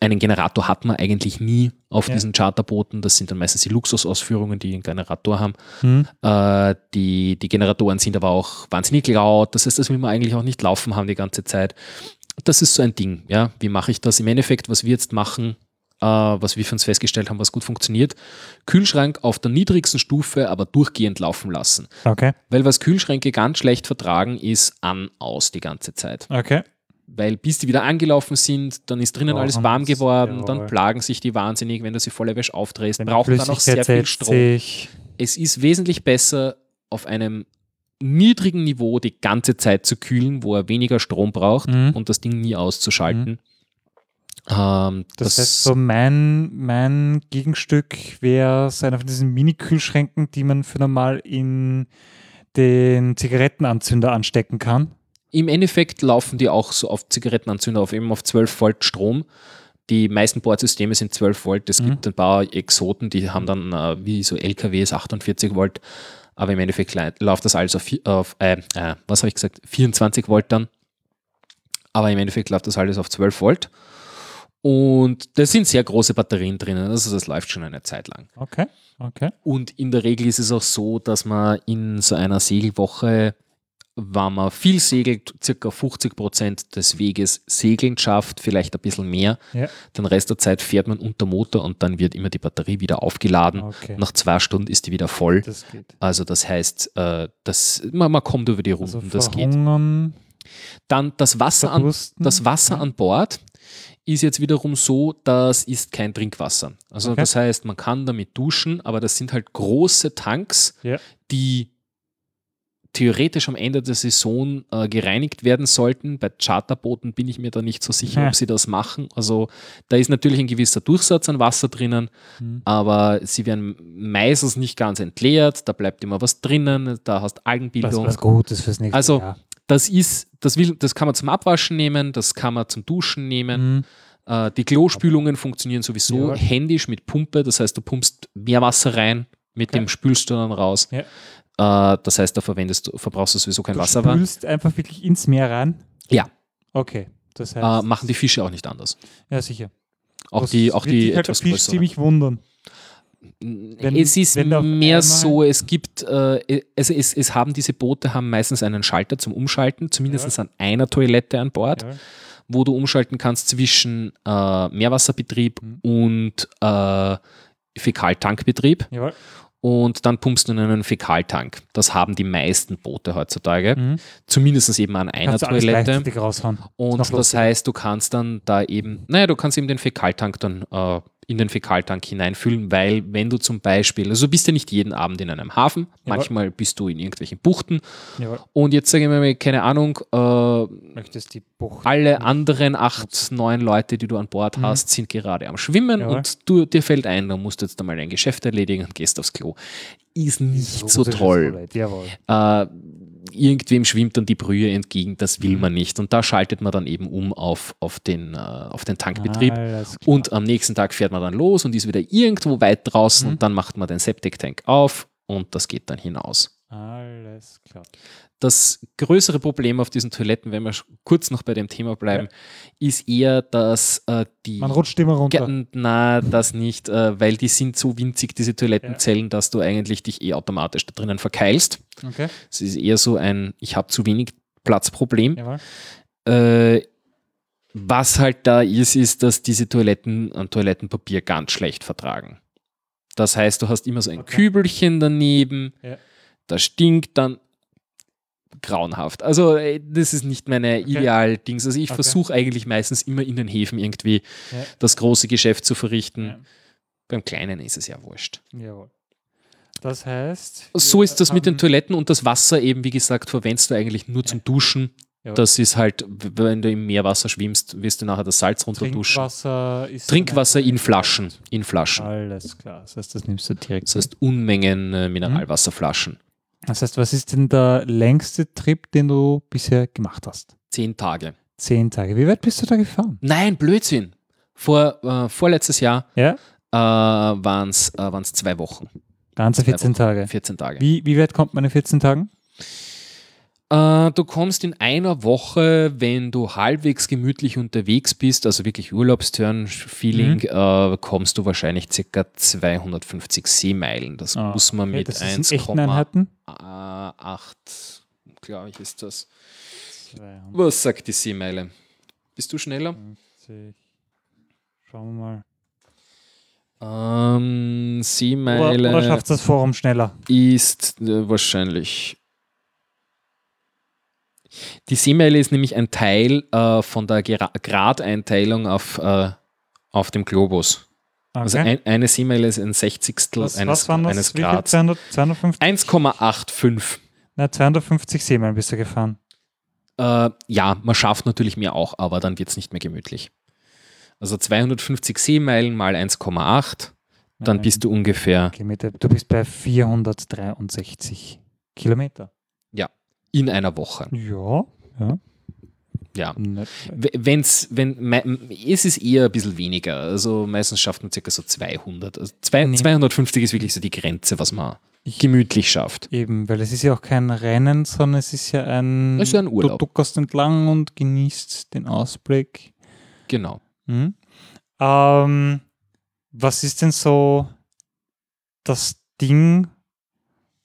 Einen Generator hat man eigentlich nie auf Ja. diesen Charterbooten. Das sind dann meistens die Luxusausführungen, die einen Generator haben. Mhm. Äh, die, die Generatoren sind aber auch wahnsinnig laut. Das heißt, das will man eigentlich auch nicht laufen haben die ganze Zeit. Das ist so ein Ding. Ja? Wie mache ich das im Endeffekt, was wir jetzt machen, was wir für uns festgestellt haben, was gut funktioniert? Kühlschrank auf der niedrigsten Stufe, aber durchgehend laufen lassen. Okay. Weil was Kühlschränke ganz schlecht vertragen, ist an, aus die ganze Zeit. Okay. Weil bis die wieder angelaufen sind, dann ist drinnen Brauchen alles warm geworden, dann jawohl. plagen sich die wahnsinnig, wenn du sie volle Wäsche aufdrehst, brauchen dann auch sehr viel Strom sich. es ist wesentlich besser, auf einem niedrigen Niveau die ganze Zeit zu kühlen, wo er weniger Strom braucht Mhm. und das Ding nie auszuschalten. Ähm, Das, heißt, so mein, mein Gegenstück wäre so einer von diesen Mini-Kühlschränken, die man für normal in den Zigarettenanzünder anstecken kann. Im Endeffekt laufen die auch so auf Zigarettenanzünder auf eben auf 12 Volt Strom. Die meisten Bordsysteme sind 12 Volt. Es Mhm. gibt ein paar Exoten, die haben dann äh, wie so LKWs 48 Volt. Aber im Endeffekt läuft das alles auf, auf äh, äh, was habe ich gesagt, 24 Volt dann. Aber im Endeffekt läuft das alles auf 12 Volt. Und da sind sehr große Batterien drinnen. Also das läuft schon eine Zeit lang. Okay, okay. Und in der Regel ist es auch so, dass man in so einer Segelwoche, wenn man viel segelt, circa 50 Prozent des Weges segeln schafft, vielleicht ein bisschen mehr. Ja. Den Rest der Zeit fährt man unter Motor und dann wird immer die Batterie wieder aufgeladen. Okay. Nach zwei Stunden ist die wieder voll. Das geht. Also das heißt, äh, das, man, man kommt über die Runden, Also das geht. Dann das Wasser an das Wasser an Bord ist jetzt wiederum so, das ist kein Trinkwasser. Also Okay. das heißt, man kann damit duschen, aber das sind halt große Tanks, Ja. die theoretisch am Ende der Saison äh, gereinigt werden sollten. Bei Charterbooten bin ich mir da nicht so sicher, Ja. ob sie das machen. Also da ist natürlich ein gewisser Durchsatz an Wasser drinnen, Mhm. aber sie werden meistens nicht ganz entleert. Da bleibt immer was drinnen, da hast Was, Algenbildung. was Gutes fürs nächste Also Jahr. Das ist, das will, das kann man zum Abwaschen nehmen, das kann man zum Duschen nehmen. Mhm. Äh, die Klospülungen funktionieren sowieso Ja. händisch mit Pumpe, das heißt, du pumpst mehr Wasser rein, mit Okay. dem spülst du dann raus. Ja. Äh, das heißt, da verwendest du, verbrauchst du sowieso kein Du Wasser. mehr. spülst einfach wirklich ins Meer rein? Ja. Okay, das heißt, Äh, machen die Fische auch nicht anders. ja sicher. Auch Das die, auch die halt etwas Fisch größeren. ziemlich wundern. Wenn- es ist mehr so, es gibt, äh, also es, es haben diese Boote haben meistens einen Schalter zum Umschalten, zumindest an einer Toilette an Bord, Ja. wo du umschalten kannst zwischen äh, Meerwasserbetrieb Mhm. und äh, Fäkaltankbetrieb. Jawohl. Und dann pumpst du in einen Fäkaltank. Das haben die meisten Boote heutzutage. Mhm. Zumindest eben an einer Kannst Toilette. Und das heißt, du kannst dann da eben, naja, du kannst eben den Fäkaltank dann äh, in den Fäkaltank hineinfüllen, weil wenn du zum Beispiel, also du bist ja nicht jeden Abend in einem Hafen, manchmal bist du in irgendwelchen Buchten Jawohl. und jetzt sage ich mal, keine Ahnung, äh, alle anderen acht, neun Leute, die du an Bord Mhm. hast, sind gerade am Schwimmen Jawohl. und du, dir fällt ein, du musst jetzt einmal ein Geschäft erledigen und gehst aufs Klo. Ist nicht so toll äh, irgendwem schwimmt dann die Brühe entgegen, das will Mhm. man nicht. Und da schaltet man dann eben um auf, auf, den, äh, auf den Tankbetrieb. Klar. Und am nächsten Tag fährt man dann los und ist wieder irgendwo weit draußen Mhm. und dann macht man den Septic-Tank auf und das geht dann hinaus. Alles klar. Das größere Problem auf diesen Toiletten, wenn wir kurz noch bei dem Thema bleiben, ist eher, dass äh, die Man rutscht immer runter. Na, das nicht, äh, weil die sind so winzig, diese Toilettenzellen, dass du eigentlich dich eh automatisch da drinnen verkeilst. Okay. Es ist eher so ein, ich habe zu wenig Platzproblem. Äh, was halt da ist, ist, dass diese Toiletten an Toilettenpapier ganz schlecht vertragen. Das heißt, du hast immer so ein Okay. Kübelchen daneben, Ja. das stinkt dann grauenhaft. Also äh, das ist nicht meine Okay. Ideal-Dings. Also ich Okay. versuche eigentlich meistens immer in den Häfen irgendwie Ja. das große Geschäft zu verrichten. Ja. Beim Kleinen ist es ja wurscht. Jawohl. Das heißt. So ist das mit den Toiletten und das Wasser eben, wie gesagt, verwendest du eigentlich nur zum Duschen. Jawohl. Das ist halt, wenn du im Meerwasser schwimmst, wirst du nachher das Salz runterduschen. Trinkwasser ist. Trinkwasser in Flaschen. In Flaschen. Alles klar. Das heißt, das nimmst du direkt. Das heißt Unmengen äh, Mineralwasserflaschen. Das heißt, was ist denn der längste Trip, den du bisher gemacht hast? Zehn Tage. Zehn Tage. Wie weit bist du da gefahren? Nein, Blödsinn. Vor, äh, vorletztes Jahr Ja? äh, waren es äh, waren's zwei Wochen. Ganze Zwei 14 Tage. 14 Tage. Wie, wie weit kommt man in 14 Tagen? Äh, du kommst in einer Woche, wenn du halbwegs gemütlich unterwegs bist, also wirklich Urlaubsturn-Feeling, Mhm. äh, kommst du wahrscheinlich ca. 250 Seemeilen. Das Ah, muss man okay, mit das ist in echten Einheiten? 1,8, glaube ich, ist das. 250. Was sagt die Seemeile? Bist du schneller? Schauen wir mal. Ähm, Oder, Seemeile oder schafft das Forum schneller? ist äh, wahrscheinlich. Die Seemeile ist nämlich ein Teil äh, von der Gra Gradeinteilung auf, äh, auf dem Globus. Okay. Also ein, eine Seemeile ist ein Sechzigstel was, eines, was waren das? eines? Grads. 200, 250? 1,85. Na, 250 Seemeilen bist du gefahren. Äh, ja, man schafft natürlich mehr auch, aber dann wird es nicht mehr gemütlich. Also 250 Seemeilen mal 1,8, dann Nein. bist du ungefähr Kilometer. Du bist bei 463 Kilometer. In einer Woche. Ja, ja. Ja. Wenn's, wenn, es ist eher ein bisschen weniger. Also meistens schafft man circa so 200. Also zwei, Nee. 250 ist wirklich so die Grenze, was man Ich- gemütlich schafft. Eben, weil es ist ja auch kein Rennen, sondern es ist ja ein. Es ist ja ein Urlaub. Du duckerst entlang und genießt den Ausblick. Genau. Mhm. Ähm, was ist denn so das Ding,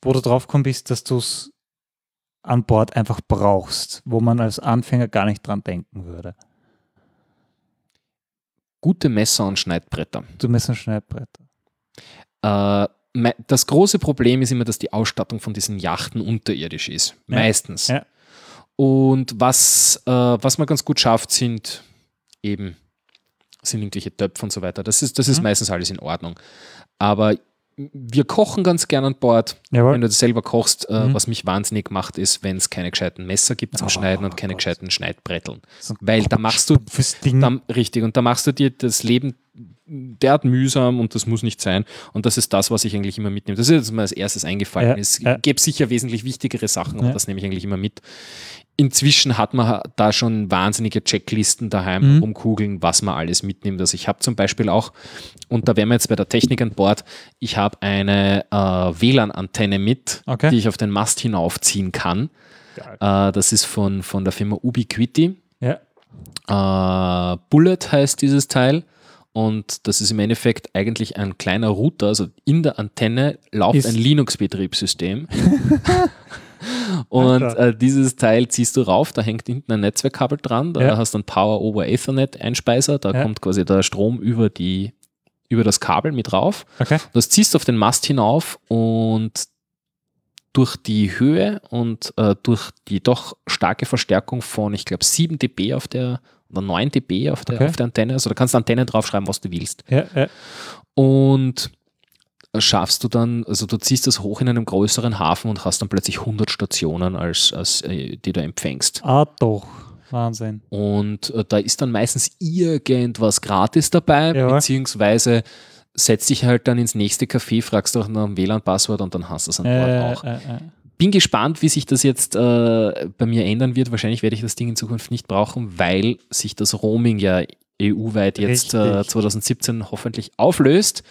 wo du drauf gekommen bist, dass du es an Bord einfach brauchst, wo man als Anfänger gar nicht dran denken würde? Gute Messer und Schneidbretter. Du Messer Schneidbretter. Äh, das große Problem ist immer, dass die Ausstattung von diesen Yachten unterirdisch ist. Ja. Meistens. Ja. Und was, äh, was man ganz gut schafft, sind eben sind irgendwelche Töpfe und so weiter. Das ist, das ist Mhm. meistens alles in Ordnung. Aber wir kochen ganz gern an Bord. Jawohl. Wenn du das selber kochst, äh, Mhm. was mich wahnsinnig macht, ist, wenn es keine gescheiten Messer gibt zum Oh, Schneiden und keine Gott. gescheiten Schneidbretteln. So Weil da machst du Fürs Ding. dann, richtig, und da machst du dir das Leben derart mühsam und das muss nicht sein. Und das ist das, was ich eigentlich immer mitnehme. Das ist jetzt mir als erstes eingefallen. Ja, es ja. gäbe sicher wesentlich wichtigere Sachen, aber Ja. das nehme ich eigentlich immer mit. Inzwischen hat man da schon wahnsinnige Checklisten daheim Mhm. rumkugeln, was man alles mitnimmt. Also ich habe zum Beispiel auch, und da wären wir jetzt bei der Technik an Bord, ich habe eine äh, WLAN-Antenne mit, Okay. die ich auf den Mast hinaufziehen kann. Äh, das ist von, von der Firma Ubiquiti. ja. Äh, Bullet heißt dieses Teil. Und das ist im Endeffekt eigentlich ein kleiner Router. Also in der Antenne läuft Ist- ein Linux-Betriebssystem. Und äh, dieses Teil ziehst du rauf, da hängt hinten ein Netzwerkkabel dran, da Ja. hast du einen Power over Ethernet Einspeiser, da Ja. kommt quasi der Strom über, die, über das Kabel mit rauf. Okay. Das ziehst du auf den Mast hinauf und durch die Höhe und äh, durch die doch starke Verstärkung von, ich glaube, 7 dB auf der oder 9 dB auf der, Okay. auf der Antenne, also da kannst du Antenne draufschreiben, was du willst. Ja, ja. Und schaffst du dann, also du ziehst das hoch in einem größeren Hafen und hast dann plötzlich 100 Stationen, als, als äh, die du empfängst. Ah, doch. Wahnsinn. Und äh, da ist dann meistens irgendwas gratis dabei, Ja. beziehungsweise setzt dich halt dann ins nächste Café, fragst doch nach dem WLAN-Passwort und dann hast du es an Bord Äh, auch. äh. Bin gespannt, wie sich das jetzt äh, bei mir ändern wird. Wahrscheinlich werde ich das Ding in Zukunft nicht brauchen, weil sich das Roaming ja EU-weit jetzt äh, Richtig. 2017 hoffentlich auflöst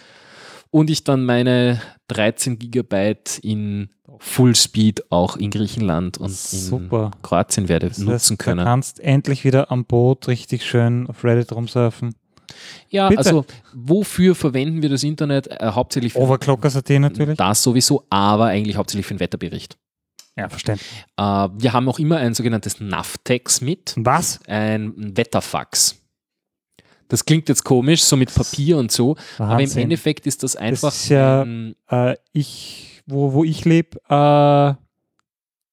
und ich dann meine 13 Gigabyte in Fullspeed auch in Griechenland und in Super. Kroatien werde Das nutzen heißt, Du können. kannst endlich wieder am Boot richtig schön auf Reddit rumsurfen. Ja, Bitte. also wofür verwenden wir das Internet? Äh, hauptsächlich für Overclockers.at natürlich. das sowieso, aber eigentlich hauptsächlich für den Wetterbericht. Ja, verständlich. Äh, wir haben auch immer ein sogenanntes Navtex mit, Was? ein Wetterfax. Das klingt jetzt komisch, so mit Papier und so, aber im Wahnsinn. Endeffekt ist das einfach ist ja- ein, äh, ich, wo, wo ich lebe, äh,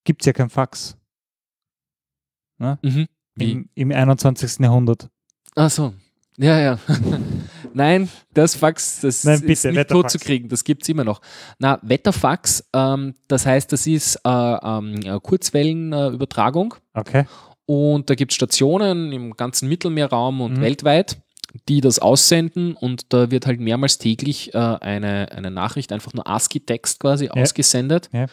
gibt es ja kein Fax. mhm, wie? Im, Im 21. Jahrhundert. Ach so. Ja, ja. Nein, das Fax, das Nein, ist bitte, nicht Wetterfax. tot zu kriegen, das gibt es immer noch. Na, Wetterfax, ähm, das heißt, das ist äh, ähm, äh, Kurzwellenübertragung Okay. und da gibt es Stationen im ganzen Mittelmeerraum und Mhm. weltweit, die das aussenden und da wird halt mehrmals täglich äh, eine, eine Nachricht, einfach nur ASCII-Text quasi ausgesendet. Ja.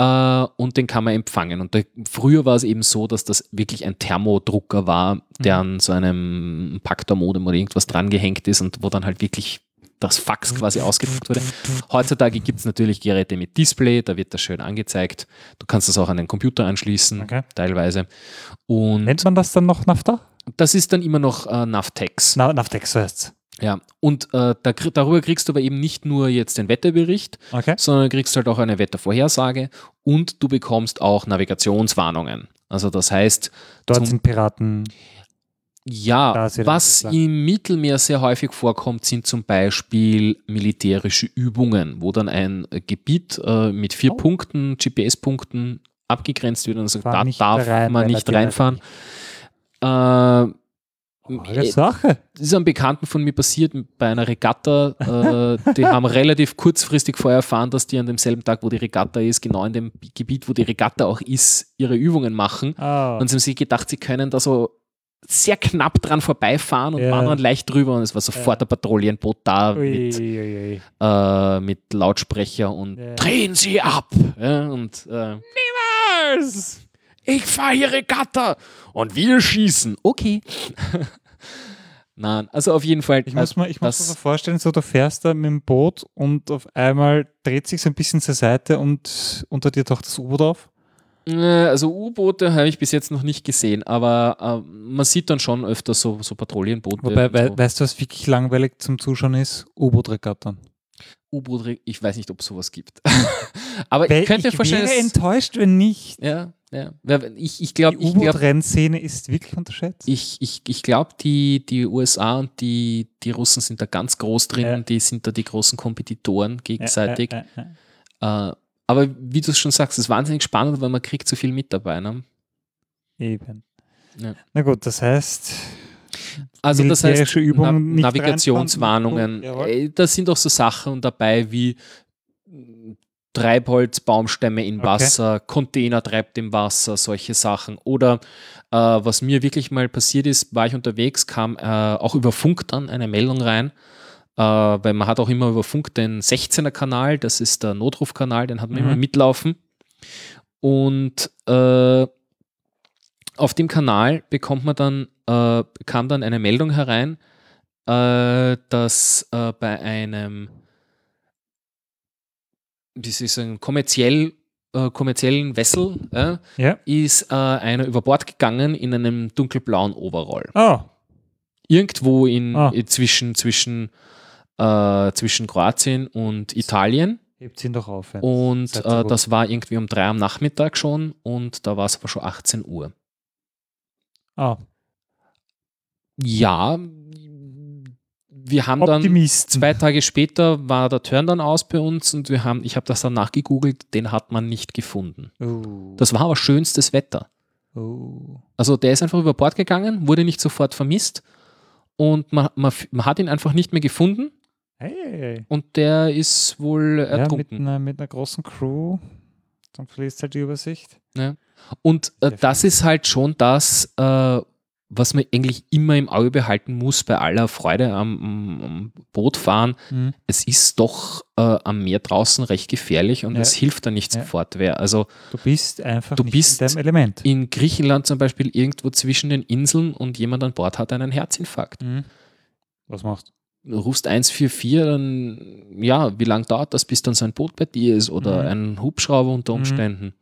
Äh, und den kann man empfangen. Und da, früher war es eben so, dass das wirklich ein Thermodrucker war, der Mhm. an so einem Paktor-Modem oder irgendwas dran gehängt ist und wo dann halt wirklich das Fax quasi ausgedruckt wurde. Heutzutage gibt es natürlich Geräte mit Display, da wird das schön angezeigt. Du kannst das auch an den Computer anschließen, Okay. teilweise. Und Nennt man das dann noch NAFTA? das ist dann immer noch äh, Navtex. Na, NAFTEX heißt Ja. Und äh, da, darüber kriegst du aber eben nicht nur jetzt den Wetterbericht, Okay. sondern kriegst halt auch eine Wettervorhersage und du bekommst auch Navigationswarnungen. Also das heißt, Dort sind Piraten. Ja, was im Mittelmeer sehr häufig vorkommt, sind zum Beispiel militärische Übungen, wo dann ein Gebiet äh, mit vier Oh. Punkten, GPS-Punkten abgegrenzt wird und also Fahr da darf rein, man nicht reinfahren. Äh, Sache. Das ist einem Bekannten von mir passiert bei einer Regatta. Äh, die haben relativ kurzfristig vorher erfahren, dass die an demselben Tag, wo die Regatta ist, genau in dem Gebiet, wo die Regatta auch ist, ihre Übungen machen. Ah, Und sie haben sich gedacht, sie können da so sehr knapp dran vorbeifahren und Ja. waren dann leicht drüber und es war sofort ein Patrouillenboot da ui, mit, ui, ui. äh, mit Lautsprecher und Ja. drehen Sie ab! Ja, und äh, niemals! Ich fahre hier Regatta und wir schießen. Okay. Nein, also auf jeden Fall. Ich muss mir, ich muss das- mir so vorstellen, so du fährst da mit dem Boot und auf einmal dreht sich so ein bisschen zur Seite und unter dir taucht das U-Boot auf. Äh, Also U-Boote habe ich bis jetzt noch nicht gesehen, aber äh, man sieht dann schon öfter so, so Patrouillenboote. Wobei, wei so. weißt du, was wirklich langweilig zum Zuschauen ist? U-Boot-Regattern. U-Boot, ich weiß nicht, ob es sowas gibt. aber Weil ich könnte mir ich vorstellen, wäre dass, enttäuscht, wenn nicht. ja, ja. Ich, ich glaube, Die glaube, U-Boot-Rennszene ist wirklich unterschätzt. ich, ich, ich glaub, die, die USA und die, die Russen sind da ganz groß drin, Ja. die sind da die großen Kompetitoren gegenseitig. Äh, äh, aber wie du es schon sagst, es ist wahnsinnig spannend, weil man kriegt so viel mit dabei. Ne? eben. Ja. Na gut, das heißt, Also das heißt, Übungen Na Navigationswarnungen, äh, da sind auch so Sachen dabei wie Treibholz, Baumstämme in Okay. Wasser, Container treibt im Wasser, solche Sachen. Oder äh, was mir wirklich mal passiert ist, war ich unterwegs, kam äh, auch über Funk dann eine Meldung rein, äh, weil man hat auch immer über Funk den 16er Kanal, das ist der Notrufkanal, den hat man Mhm. immer mitlaufen. Und äh, auf dem Kanal bekommt man dann, äh, kam dann eine Meldung herein, äh, dass bei einem, soll ich sagen, kommerziell, äh, kommerziellen Vessel äh, Ja. ist äh, einer über Bord gegangen in einem dunkelblauen Overall. Oh, Irgendwo in, äh, zwischen, zwischen, äh, zwischen Kroatien und Italien. hebt ihn doch auf. ja. Und äh, das war irgendwie um drei am Nachmittag schon und da war es aber schon 18 Uhr. Ah, Ja, wir haben dann zwei Tage später war der Turn dann aus bei uns und wir haben, ich habe das dann nachgegoogelt, den hat man nicht gefunden. Oh. Das war aber schönstes Wetter. oh. Also der ist einfach über Bord gegangen, wurde nicht sofort vermisst und man, man, man hat ihn einfach nicht mehr gefunden Hey, hey, hey. und der ist wohl Ja, mit ertrunken. einer, mit einer großen Crew. Dann verlierst halt die Übersicht. Und äh, das ist halt schon das, äh, was man eigentlich immer im Auge behalten muss bei aller Freude am, am, Bootfahren. Mhm. Es ist doch äh, am Meer draußen recht gefährlich und Ja. es hilft da nicht Ja. sofort wer. Also Du bist einfach Du bist in deinem Element. in Griechenland zum Beispiel irgendwo zwischen den Inseln und jemand an Bord hat einen Herzinfarkt. Mhm. Was machst du? Du rufst 144, dann, ja, wie lange dauert das, bis dann so ein Boot bei dir ist oder Mhm. ein Hubschrauber unter Mhm. Umständen?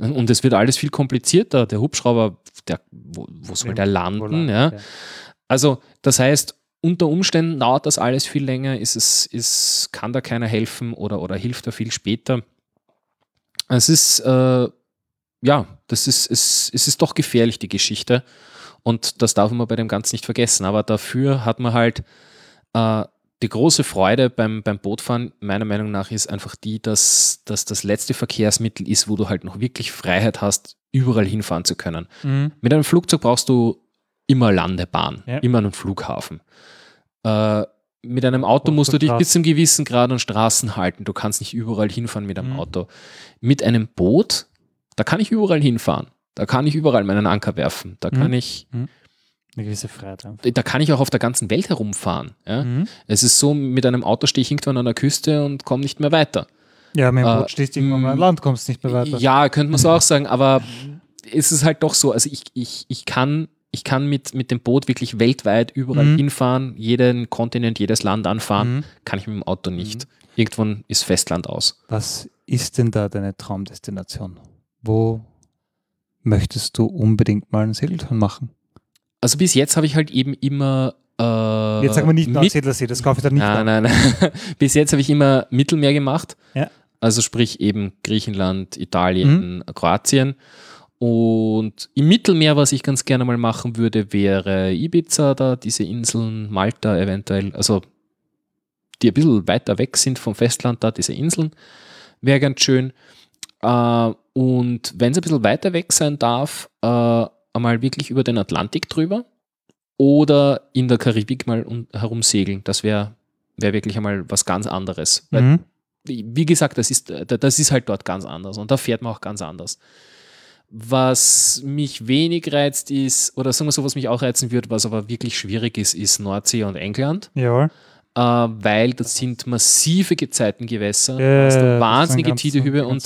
Und es wird alles viel komplizierter. Der Hubschrauber, der, wo, wo soll der landen? Ja? Also, das heißt, unter Umständen dauert das alles viel länger, ist es, ist, kann da keiner helfen oder, oder hilft da viel später. Es ist, äh, ja, das ist, es, es ist doch gefährlich, die Geschichte. Und das darf man bei dem Ganzen nicht vergessen. Aber dafür hat man halt äh, die große Freude beim, beim Bootfahren, meiner Meinung nach, ist einfach die, dass, dass das letzte Verkehrsmittel ist, wo du halt noch wirklich Freiheit hast, überall hinfahren zu können. Mhm. Mit einem Flugzeug brauchst du immer Landebahn, Ja. immer einen Flughafen. Äh, mit einem Auto musst du dich bis zum gewissen Grad an Straßen halten. Du kannst nicht überall hinfahren mit einem Mhm. Auto. Mit einem Boot, da kann ich überall hinfahren. Da kann ich überall meinen Anker werfen. Da kann Mhm. ich, Eine gewisse Freiheit einfach. da kann ich auch auf der ganzen Welt herumfahren. Ja? Mhm. Es ist so, mit einem Auto stehe ich irgendwann an der Küste und komme nicht mehr weiter. Ja, mit dem Äh, Boot stehst du irgendwann mal an Land, kommst nicht mehr weiter. Ja, könnte man so auch sagen, aber es ist halt doch so. Also ich, ich, ich kann, ich kann mit, mit dem Boot wirklich weltweit überall Mhm. hinfahren, jeden Kontinent, jedes Land anfahren, Mhm. kann ich mit dem Auto nicht. Irgendwann ist Festland aus. Was ist denn da deine Traumdestination? Wo möchtest du unbedingt mal einen Segeltouren machen? Also bis jetzt habe ich halt eben immer äh, Jetzt sagen wir nicht Nordsiedlersee, das kaufe ich dann nicht. Nein, nein, nein. Bis jetzt habe ich immer Mittelmeer gemacht. Ja. Also sprich eben Griechenland, Italien, Kroatien. Und im Mittelmeer, was ich ganz gerne mal machen würde, wäre Ibiza, da diese Inseln, Malta eventuell, also die ein bisschen weiter weg sind vom Festland, da diese Inseln, wäre ganz schön. Äh, und wenn es ein bisschen weiter weg sein darf, äh, einmal wirklich über den Atlantik drüber oder in der Karibik mal um, herumsegeln. Das wäre wär wirklich einmal was ganz anderes. Mhm. wie wie gesagt, das ist, das ist halt dort ganz anders und da fährt man auch ganz anders. Was mich wenig reizt ist, oder sagen wir so, was mich auch reizen würde, was aber wirklich schwierig ist, ist Nordsee und England, Jawohl. äh, weil das sind massive Gezeitengewässer, Ja, du ist wahnsinnige Tidehübe und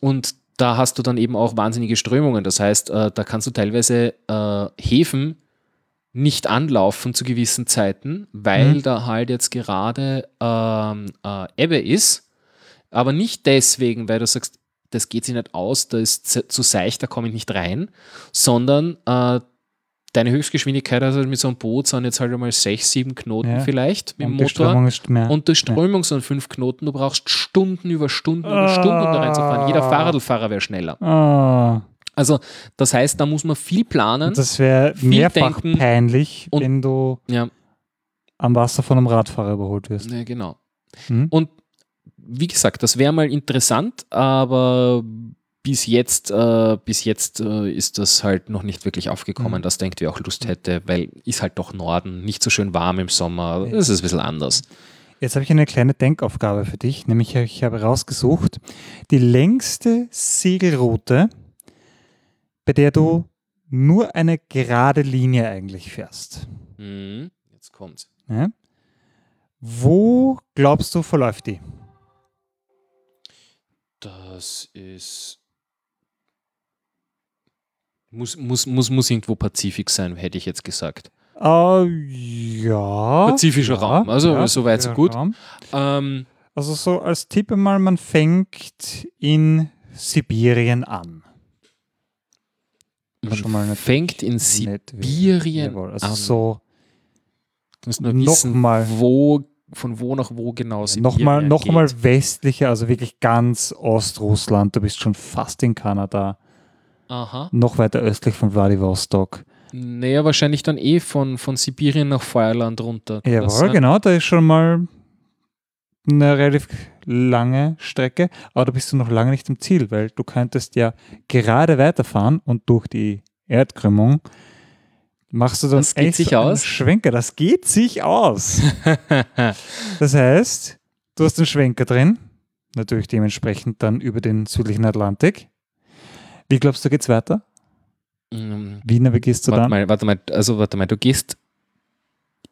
und da hast du dann eben auch wahnsinnige Strömungen. Das heißt, äh, da kannst du teilweise äh, Häfen nicht anlaufen zu gewissen Zeiten, weil Mhm. da halt jetzt gerade ähm, äh, Ebbe ist. Aber nicht deswegen, weil du sagst, das geht sich nicht aus, da ist zu seicht, da komme ich nicht rein, sondern äh, deine Höchstgeschwindigkeit also mit so einem Boot sind jetzt halt einmal sechs, sieben Knoten Ja. vielleicht mit dem Und die Motor. Strömung ist mehr. Und die Strömung sind fünf Knoten, du brauchst Stunden über Stunden über Stunden, um da reinzufahren. Jeder Ah. Fahrradfahrer wäre schneller. ah, Also, das heißt, da muss man viel planen. und das wäre mehrfach denken peinlich, und- wenn du ja, am Wasser von einem Radfahrer überholt wirst. ja, genau. Hm? Und wie gesagt, das wäre mal interessant, aber bis jetzt, äh, bis jetzt äh, ist das halt noch nicht wirklich aufgekommen, Mhm. dass da irgendwie auch Lust hätte, weil ist halt doch Norden, nicht so schön warm im Sommer, das ist ein bisschen anders. Jetzt habe ich eine kleine Denkaufgabe für dich, nämlich ich habe rausgesucht, die längste Segelroute, bei der du nur eine gerade Linie eigentlich fährst. Mhm. Jetzt kommt's. Ja? Wo glaubst du, verläuft die? Das ist. Muss, muss, muss, muss irgendwo Pazifik sein, hätte ich jetzt gesagt. Äh, ja. Pazifischer ja, Raum, also so weit, so gut. Ähm, Also so als Tipp einmal, man fängt in Sibirien an. man Schon mal nicht- fängt in Sibirien also an. so Du musst nur wissen, Nochmal. wo, von wo nach wo genau Sibirien nochmal noch mal westlicher, also wirklich ganz Ostrussland. Du bist schon fast in Kanada. Aha. Noch weiter östlich von Vladivostok. Naja, wahrscheinlich dann eh von, von Sibirien nach Feuerland runter. Jawohl, genau, da ist schon mal eine relativ lange Strecke, aber da bist du noch lange nicht im Ziel, weil du könntest ja gerade weiterfahren und durch die Erdkrümmung machst du dann Das echt sich einen aus? Schwenker. Das geht sich aus. das heißt, du hast den Schwenker drin, natürlich dementsprechend dann über den südlichen Atlantik. Wie glaubst du, geht's weiter? Mm, Wie navigierst du warte dann? mal, warte mal, also warte mal, du gehst.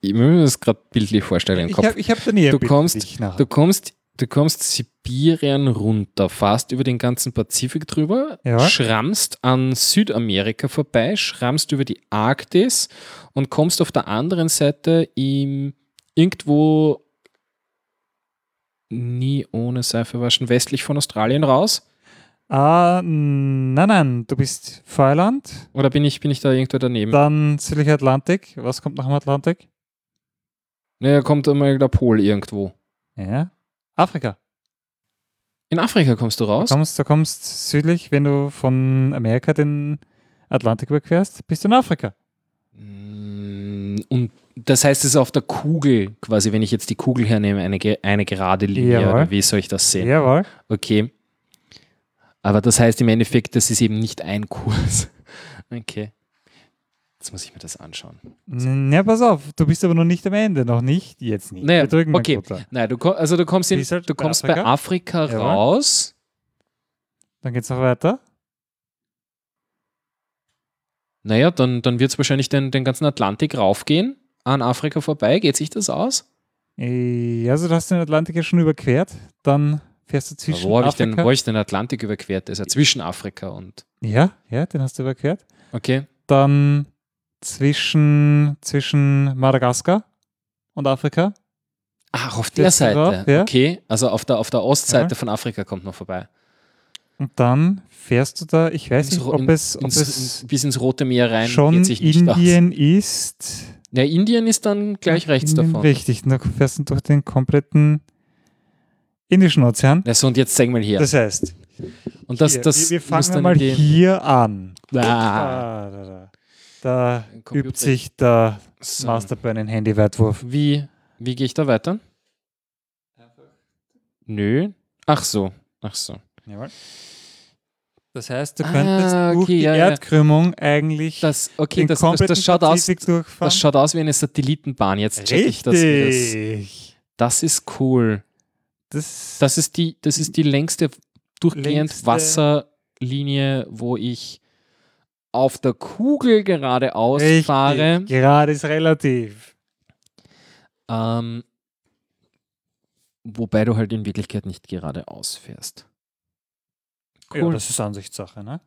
Ich muss mir das gerade bildlich vorstellen im Ich Kopf. habe ich hab da nie Du kommst-. Du kommst, du kommst Sibirien runter, fährst über den ganzen Pazifik drüber, Ja. schrammst an Südamerika vorbei, schrammst über die Arktis und kommst auf der anderen Seite im irgendwo nie ohne Seife waschen westlich von Australien raus. Ah, nein, nein, du bist Feuerland, Oder bin ich, bin ich da irgendwo daneben? dann südlicher Atlantik. Was kommt nach dem Atlantik? Naja, kommt einmal der Pol irgendwo. Ja. Afrika. In Afrika kommst du Du raus? kommst, du kommst südlich, wenn du von Amerika den Atlantik überquerst, bist du in Afrika. Mm, Und das heißt, es ist auf der Kugel, quasi, wenn ich jetzt die Kugel hernehme, eine, eine gerade Linie. Jawohl. Oder wie soll ich das sehen? Jawohl. Okay. Aber das heißt im Endeffekt, das ist eben nicht ein Kurs. Okay. Jetzt muss ich mir das anschauen. Na, pass auf, du bist aber noch nicht am Ende, noch nicht, jetzt nicht. Naja, Wir drücken okay. Nein, du, also du kommst, in, du bei kommst bei Afrika Jawohl. raus. Dann geht's noch weiter. Naja, dann, dann wird es wahrscheinlich den, den ganzen Atlantik raufgehen, an Afrika vorbei. Geht sich das aus? Äh, Also du hast den Atlantik ja schon überquert, dann fährst du zwischen wo habe ich, den- Afrika. wo hab ich den Atlantik überquert? Das ist ja zwischen Afrika und. ja, ja, den hast du überquert. Okay. Dann zwischen, zwischen Madagaskar und Afrika. Ach, auf der Jetzt Seite. drauf, ja. Okay, also auf der, auf der Ostseite Ja. von Afrika kommt noch vorbei. Und dann fährst du da, ich weiß Ins nicht, ob in- es, ob ins, es bis ins Rote Meer rein schon. Indien ist. Ja, Indien ist dann gleich rechts Indien, davon. Richtig, du fährst du durch den kompletten Indischen Ozean. Ja, so, und jetzt zeig mal hier. Das heißt, und das, hier, das wir, wir fangen dann mal in den- hier an. Ah, Da, da, da. da Computer- übt sich der so. Master einen Handyweitwurf. Wie, wie gehe ich da weiter? Nö. Ach so. Ach so. Das heißt, du Ah, könntest durch okay, die ja, ja. Erdkrümmung eigentlich Das, okay, den das, das, das, schaut aus, durchfahren. das schaut aus wie eine Satellitenbahn. Jetzt check ich das. Das ist cool. Das, Das ist die, das ist die längste durchgehend Längste- Wasserlinie, wo ich auf der Kugel geradeaus richtig. fahre. Gerade ist relativ. Ähm, wobei du halt in Wirklichkeit nicht geradeaus fährst. Ja, das ist Ansichtssache, ne?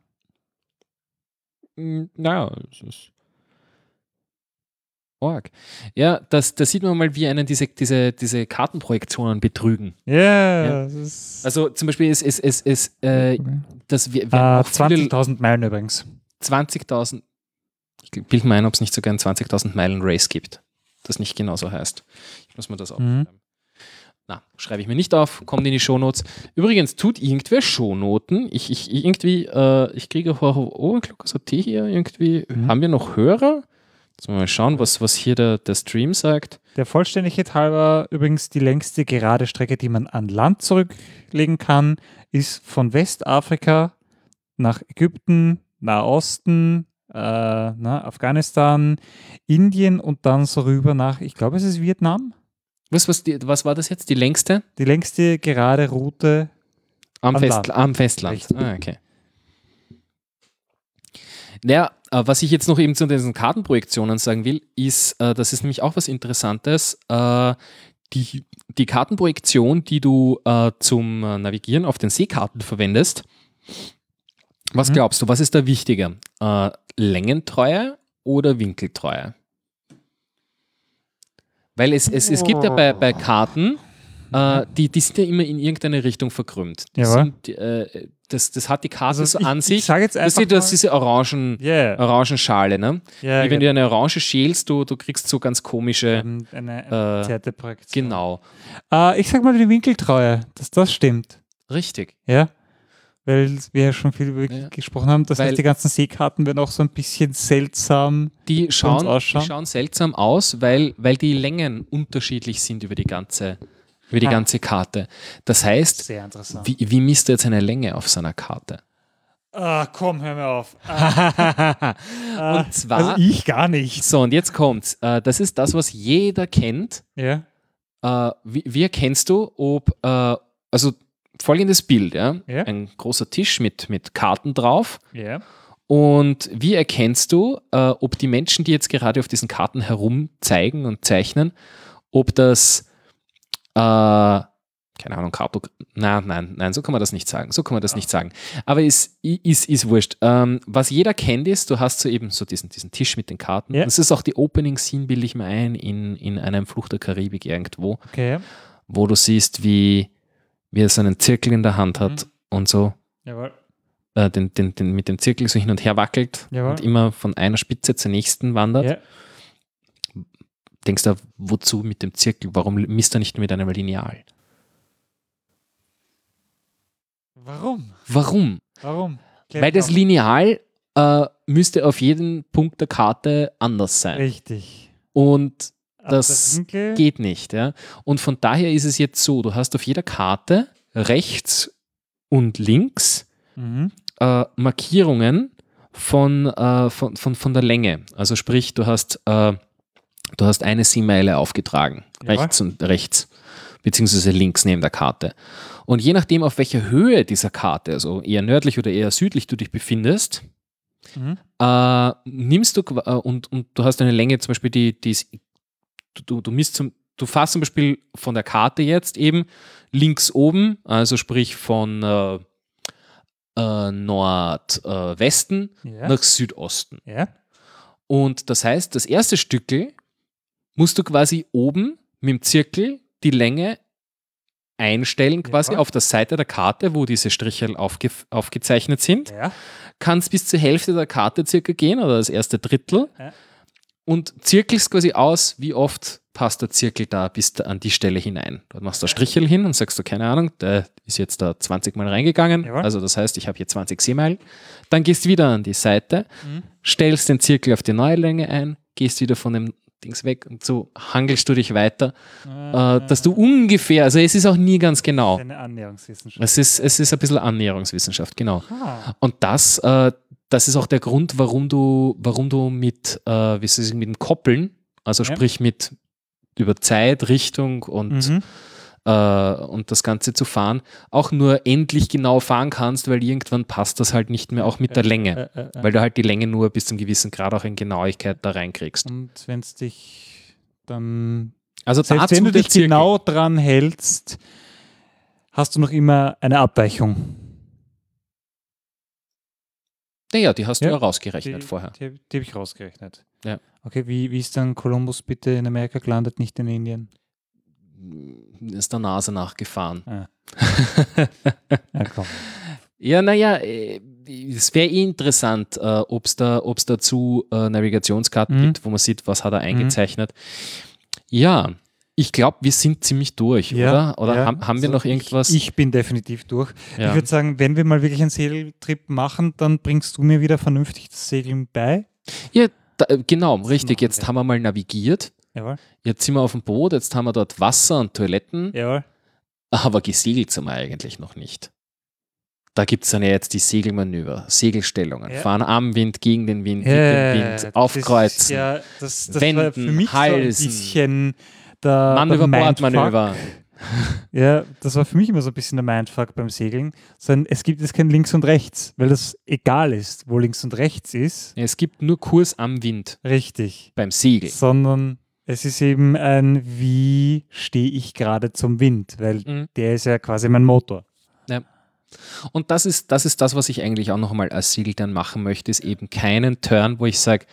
Mm, Naja, es ist arg. Ja, das, da sieht man mal, wie einen diese, diese, diese Kartenprojektionen betrügen. Ja, Ja. das. Also zum Beispiel ist, ist, ist, ist äh, das wir, Ah, viele 20.000 Meilen übrigens. 20.000. Ich bilde mir ein, ob es nicht sogar ein 20.000 Meilen Race gibt. Das nicht genauso heißt. Ich muss mir das aufschreiben. Na, schreibe ich mir nicht auf, kommt in die Shownotes. Übrigens, tut irgendwer Shownoten? Ich, ich irgendwie, äh, ich kriege auch, oh, Lukas hat hier irgendwie, Mhm. haben wir noch Hörer? Jetzt mal schauen, was, was hier der, der Stream sagt. Der Vollständigkeit halber übrigens die längste gerade Strecke, die man an Land zurücklegen kann, ist von Westafrika nach Ägypten, Nahosten, äh, na, Afghanistan, Indien und dann so rüber nach, ich glaube, es ist Vietnam. Was, was, die, was war das jetzt? Die längste? Die längste gerade Route. Am, Fest, am Festland. Ah, okay. Äh, was ich jetzt noch eben zu diesen Kartenprojektionen sagen will, ist, äh, das ist nämlich auch was Interessantes. Äh, die, die Kartenprojektion, die du äh, zum äh, Navigieren auf den Seekarten verwendest, was Mhm. glaubst du, was ist da wichtiger? Äh, Längentreue oder Winkeltreue? Weil es, es, es gibt ja bei, bei Karten, äh, die, die sind ja immer in irgendeine Richtung verkrümmt. Die sind, äh, das, das hat die Karte Also so ich, an ich sich. sage jetzt Das einfach ist das mal- diese Orangen, Yeah. Orangenschale, ne? Ja, Wie wenn du eine Orange schälst, du, du kriegst so ganz komische. Eine, eine Äh, zweite Projektion. Genau. Äh, ich sag mal die Winkeltreue, dass das stimmt. Richtig. Ja. Weil wir ja schon viel über Ja. gesprochen haben. Das Weil- heißt, die ganzen Seekarten werden auch so ein bisschen seltsam. Die schauen, die schauen seltsam aus, weil, weil die Längen unterschiedlich sind über die ganze, über die Ah. ganze Karte. Das heißt, wie, wie misst er jetzt eine Länge auf seiner Karte? Ah, komm, hör mir auf. Ah, Und zwar, also ich gar nicht. so und jetzt kommt's. Äh, das ist das, was jeder kennt. Ja. Äh, wie, wie erkennst du, ob, äh, also folgendes Bild, ja? Ja. ein großer Tisch mit, mit Karten drauf. Ja. Und wie erkennst du, äh, ob die Menschen, die jetzt gerade auf diesen Karten herum zeigen und zeichnen, ob das, äh, keine Ahnung, Kartok, nein, nein, nein, so kann man das nicht sagen, so kann man das nicht sagen. Aber ist, ist, ist wurscht. Ähm, was jeder kennt ist, du hast so eben so diesen, diesen Tisch mit den Karten. Ja. Das ist auch die Opening-Scene, bilde ich mir ein, in, in einem Fluch der Karibik irgendwo, Okay. wo du siehst, wie, wie er so einen Zirkel in der Hand hat Mhm. und so Jawohl. äh, den, den, den, mit dem Zirkel so hin und her wackelt Jawohl. und immer von einer Spitze zur nächsten wandert. Ja. Denkst du, wozu mit dem Zirkel? Warum misst er nicht mit einem Lineal? Warum? Warum? Warum? Klär Weil das. Lineal äh, müsste auf jedem Punkt der Karte anders sein. Richtig. Und Das geht nicht. Ja? Und von daher ist es jetzt so, du hast auf jeder Karte rechts und links Mhm. äh, Markierungen von, äh, von, von, von der Länge. Also sprich, du hast, äh, du hast eine Seemeile aufgetragen, Ja. rechts und rechts, beziehungsweise links neben der Karte. Und je nachdem, auf welcher Höhe dieser Karte, also eher nördlich oder eher südlich du dich befindest, Mhm. äh, nimmst du äh, und, und du hast eine Länge, zum Beispiel, die, die ist, du, du, misst zum, du fasst zum Beispiel von der Karte jetzt eben links oben, also sprich von äh, äh, Nordwesten Ja. nach Südosten. ja. Und das heißt, das erste Stückel musst du quasi oben mit dem Zirkel die Länge einstellen, quasi Ja. auf der Seite der Karte, wo diese Striche aufge aufgezeichnet sind Ja. kannst bis zur Hälfte der Karte circa gehen oder das erste Drittel Ja. und zirkelst quasi aus, wie oft passt der Zirkel da bis da an die Stelle hinein. Du machst da Strichel hin und sagst du, keine Ahnung, der ist jetzt da 20 Mal reingegangen, Jawohl. also das heißt, ich habe hier 20 Seemeilen. Dann gehst wieder an die Seite, Mhm. stellst den Zirkel auf die neue Länge ein, gehst wieder von dem Dings weg und so hangelst du dich weiter, äh, dass du ungefähr, also es ist auch nie ganz genau. Eine Annäherungswissenschaft. Es ist, es ist ein bisschen Annäherungswissenschaft, genau. Ah. Und das, äh, das ist auch der Grund, warum du, warum du mit, äh, wie ich sagen, mit dem Koppeln, also Ja. sprich mit über Zeit, Richtung und, Mhm. Äh, und das Ganze zu fahren, auch nur endlich genau fahren kannst, weil irgendwann passt das halt nicht mehr auch mit der Länge, Äh, äh, äh. weil du halt die Länge nur bis zu einem gewissen Grad auch in Genauigkeit da reinkriegst. Und wenn es dich dann, Also selbst wenn du dich Zirkel. genau dran hältst, hast du noch immer eine Abweichung. Naja, die hast du Ja. ja rausgerechnet vorher. Die, die habe ich rausgerechnet. Ja. Okay, wie, wie ist dann Kolumbus bitte in Amerika gelandet, nicht in Indien? Ist der Nase nachgefahren. Ah. Ja, komm. Ja, naja, äh, es wäre eh interessant, äh, ob es da, ob's dazu äh, Navigationskarten Mhm. gibt, wo man sieht, was hat er eingezeichnet. Ja, ich glaube, wir sind ziemlich durch, oder? Oder ja. haben, haben wir Also noch irgendwas? Ich, ich bin definitiv durch. ja. Ich würde sagen, wenn wir mal wirklich einen Segeltrip machen, dann bringst du mir wieder vernünftig das Segeln bei. ja, da, äh, genau, richtig. machen Jetzt haben wir mal navigiert. Jawohl. Jetzt sind wir auf dem Boot, jetzt haben wir dort Wasser und Toiletten, Jawohl. aber gesegelt sind wir eigentlich noch nicht. da gibt es dann ja jetzt die Segelmanöver, Segelstellungen, Ja. fahren am Wind, gegen den Wind, Ja, dem das Wind, aufkreuzen, Ja, das, das war Wenden, für mich halsen. so ein bisschen der, Mann der über Bord. Manöver. Ja, das war für mich immer so ein bisschen der Mindfuck beim Segeln. Sondern es gibt jetzt kein Links und Rechts, weil das egal ist, wo links und rechts ist. Es gibt nur Kurs am Wind Richtig. beim Segeln. Sondern es ist eben ein, wie stehe ich gerade zum Wind, weil Mhm. der ist ja quasi mein Motor. Und das ist, das ist das, was ich eigentlich auch noch einmal als Segel dann machen möchte, ist eben keinen Turn, wo ich sage,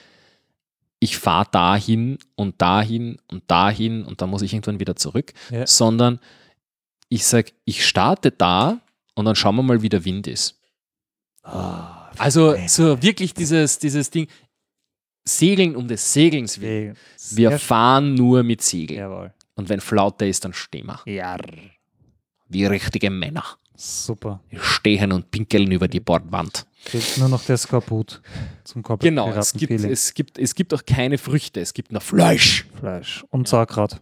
ich fahre dahin und dahin und dahin und dann muss ich irgendwann wieder zurück, Ja. sondern ich sage, ich starte da und dann schauen wir mal, wie der Wind ist. Ah, Also so wirklich dieses, dieses Ding, Segeln um des Segelns willen. Wir Sehr fahren nur mit Segeln. Jawohl. Und wenn Flaute ist, dann stehen wir. Ja, Wie richtige Männer. super. Wir stehen und pinkeln über die Bordwand. Fehlt nur noch der Skorbut zum Korb Genau, es gibt, es, gibt, es gibt auch keine Früchte, es gibt nur Fleisch. Fleisch und Sauerkraut.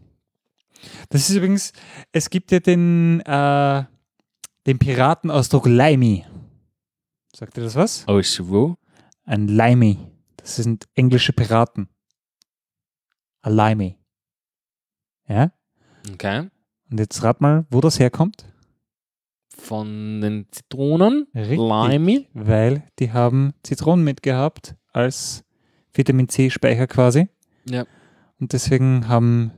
Das ist übrigens, es gibt ja den, äh, den Piratenausdruck Limey. Sagt ihr das was? Aus wo? Ein Limey. Das sind englische Piraten. A Limey. Ja? Okay. Und jetzt rat mal, wo das herkommt. Von den Zitronen, Richtig. Limey. Weil die haben Zitronen mitgehabt als Vitamin C-Speicher quasi. Ja. Und deswegen haben,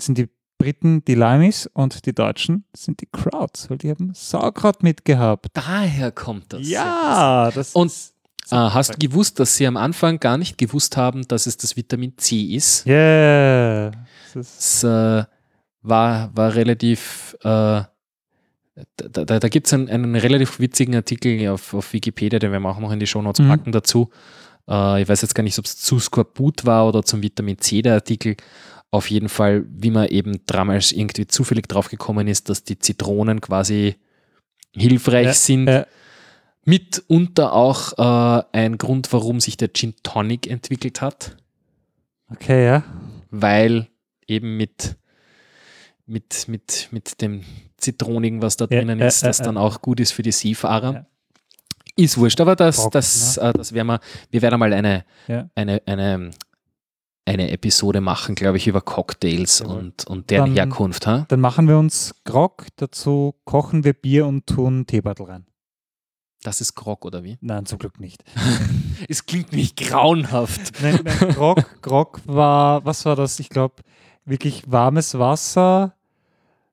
sind die Briten die Limeys und die Deutschen sind die Krauts, weil die haben Sauerkraut mitgehabt. Daher kommt das. Ja, das Und ist Ah, hast du gewusst, dass sie am Anfang gar nicht gewusst haben, dass es das Vitamin C ist? Yeah. Das äh, war, war relativ. Äh, da da, da gibt es einen, einen relativ witzigen Artikel auf, auf Wikipedia, den werden wir auch noch in die Shownotes Mhm. packen dazu. Äh, ich weiß jetzt gar nicht, ob es zu Skorbut war oder zum Vitamin C der Artikel. Auf jeden Fall, wie man eben damals irgendwie zufällig drauf gekommen ist, dass die Zitronen quasi hilfreich Ja, sind. ja. Mitunter auch äh, ein Grund, warum sich der Gin Tonic entwickelt hat, Okay, ja. weil eben mit, mit, mit, mit dem Zitronigen, was da Ja, drinnen ist, ja, das ja. dann auch gut ist für die Seefahrer. Ja. Ist wurscht, aber das, Trocken, das, äh, das werden wir, wir werden mal eine, Ja. eine, eine, eine Episode machen, glaube ich, über Cocktails und, und deren Dann- Herkunft. Ha? Dann machen wir uns Grog, dazu kochen wir Bier und tun Teebeutel rein. Das ist Grog, oder wie? Nein, zum Glück nicht. Es klingt nicht grauenhaft. Nein, nein, Grog, Grog war, was war das? Ich glaube, wirklich warmes Wasser,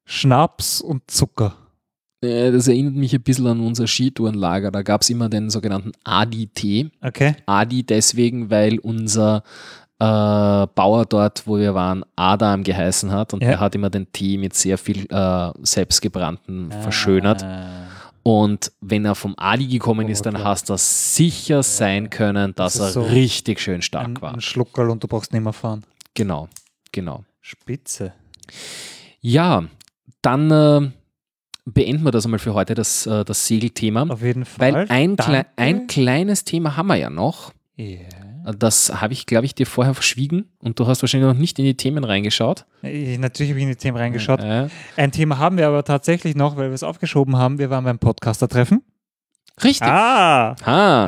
Schnaps und Zucker. Äh, Das erinnert mich ein bisschen an unser Skitourenlager. Da gab es immer den sogenannten Adi-Tee. Okay. Adi deswegen, weil unser äh, Bauer dort, wo wir waren, Adam geheißen hat und Ja. er hat immer den Tee mit sehr viel äh, selbstgebrannten verschönert. Ah. Und wenn er vom Adi gekommen Oh, ist, dann klar. hast du sicher sein können, dass Das er so richtig schön stark Ein, war. ein Schluckerl und du brauchst nicht mehr fahren. Genau, genau. Spitze. Ja, dann äh, beenden wir das einmal für heute, das, äh, das Segelthema. Auf jeden Fall. Weil ein, Danke. ein kleines Thema haben wir ja noch. Ja. Das habe ich, glaube ich, dir vorher verschwiegen und du hast wahrscheinlich noch nicht in die Themen reingeschaut. Ich, natürlich habe ich in die Themen reingeschaut. Äh, Ein Thema haben wir aber tatsächlich noch, weil wir es aufgeschoben haben. Wir waren beim Podcaster-Treffen. richtig. Ah! Ah,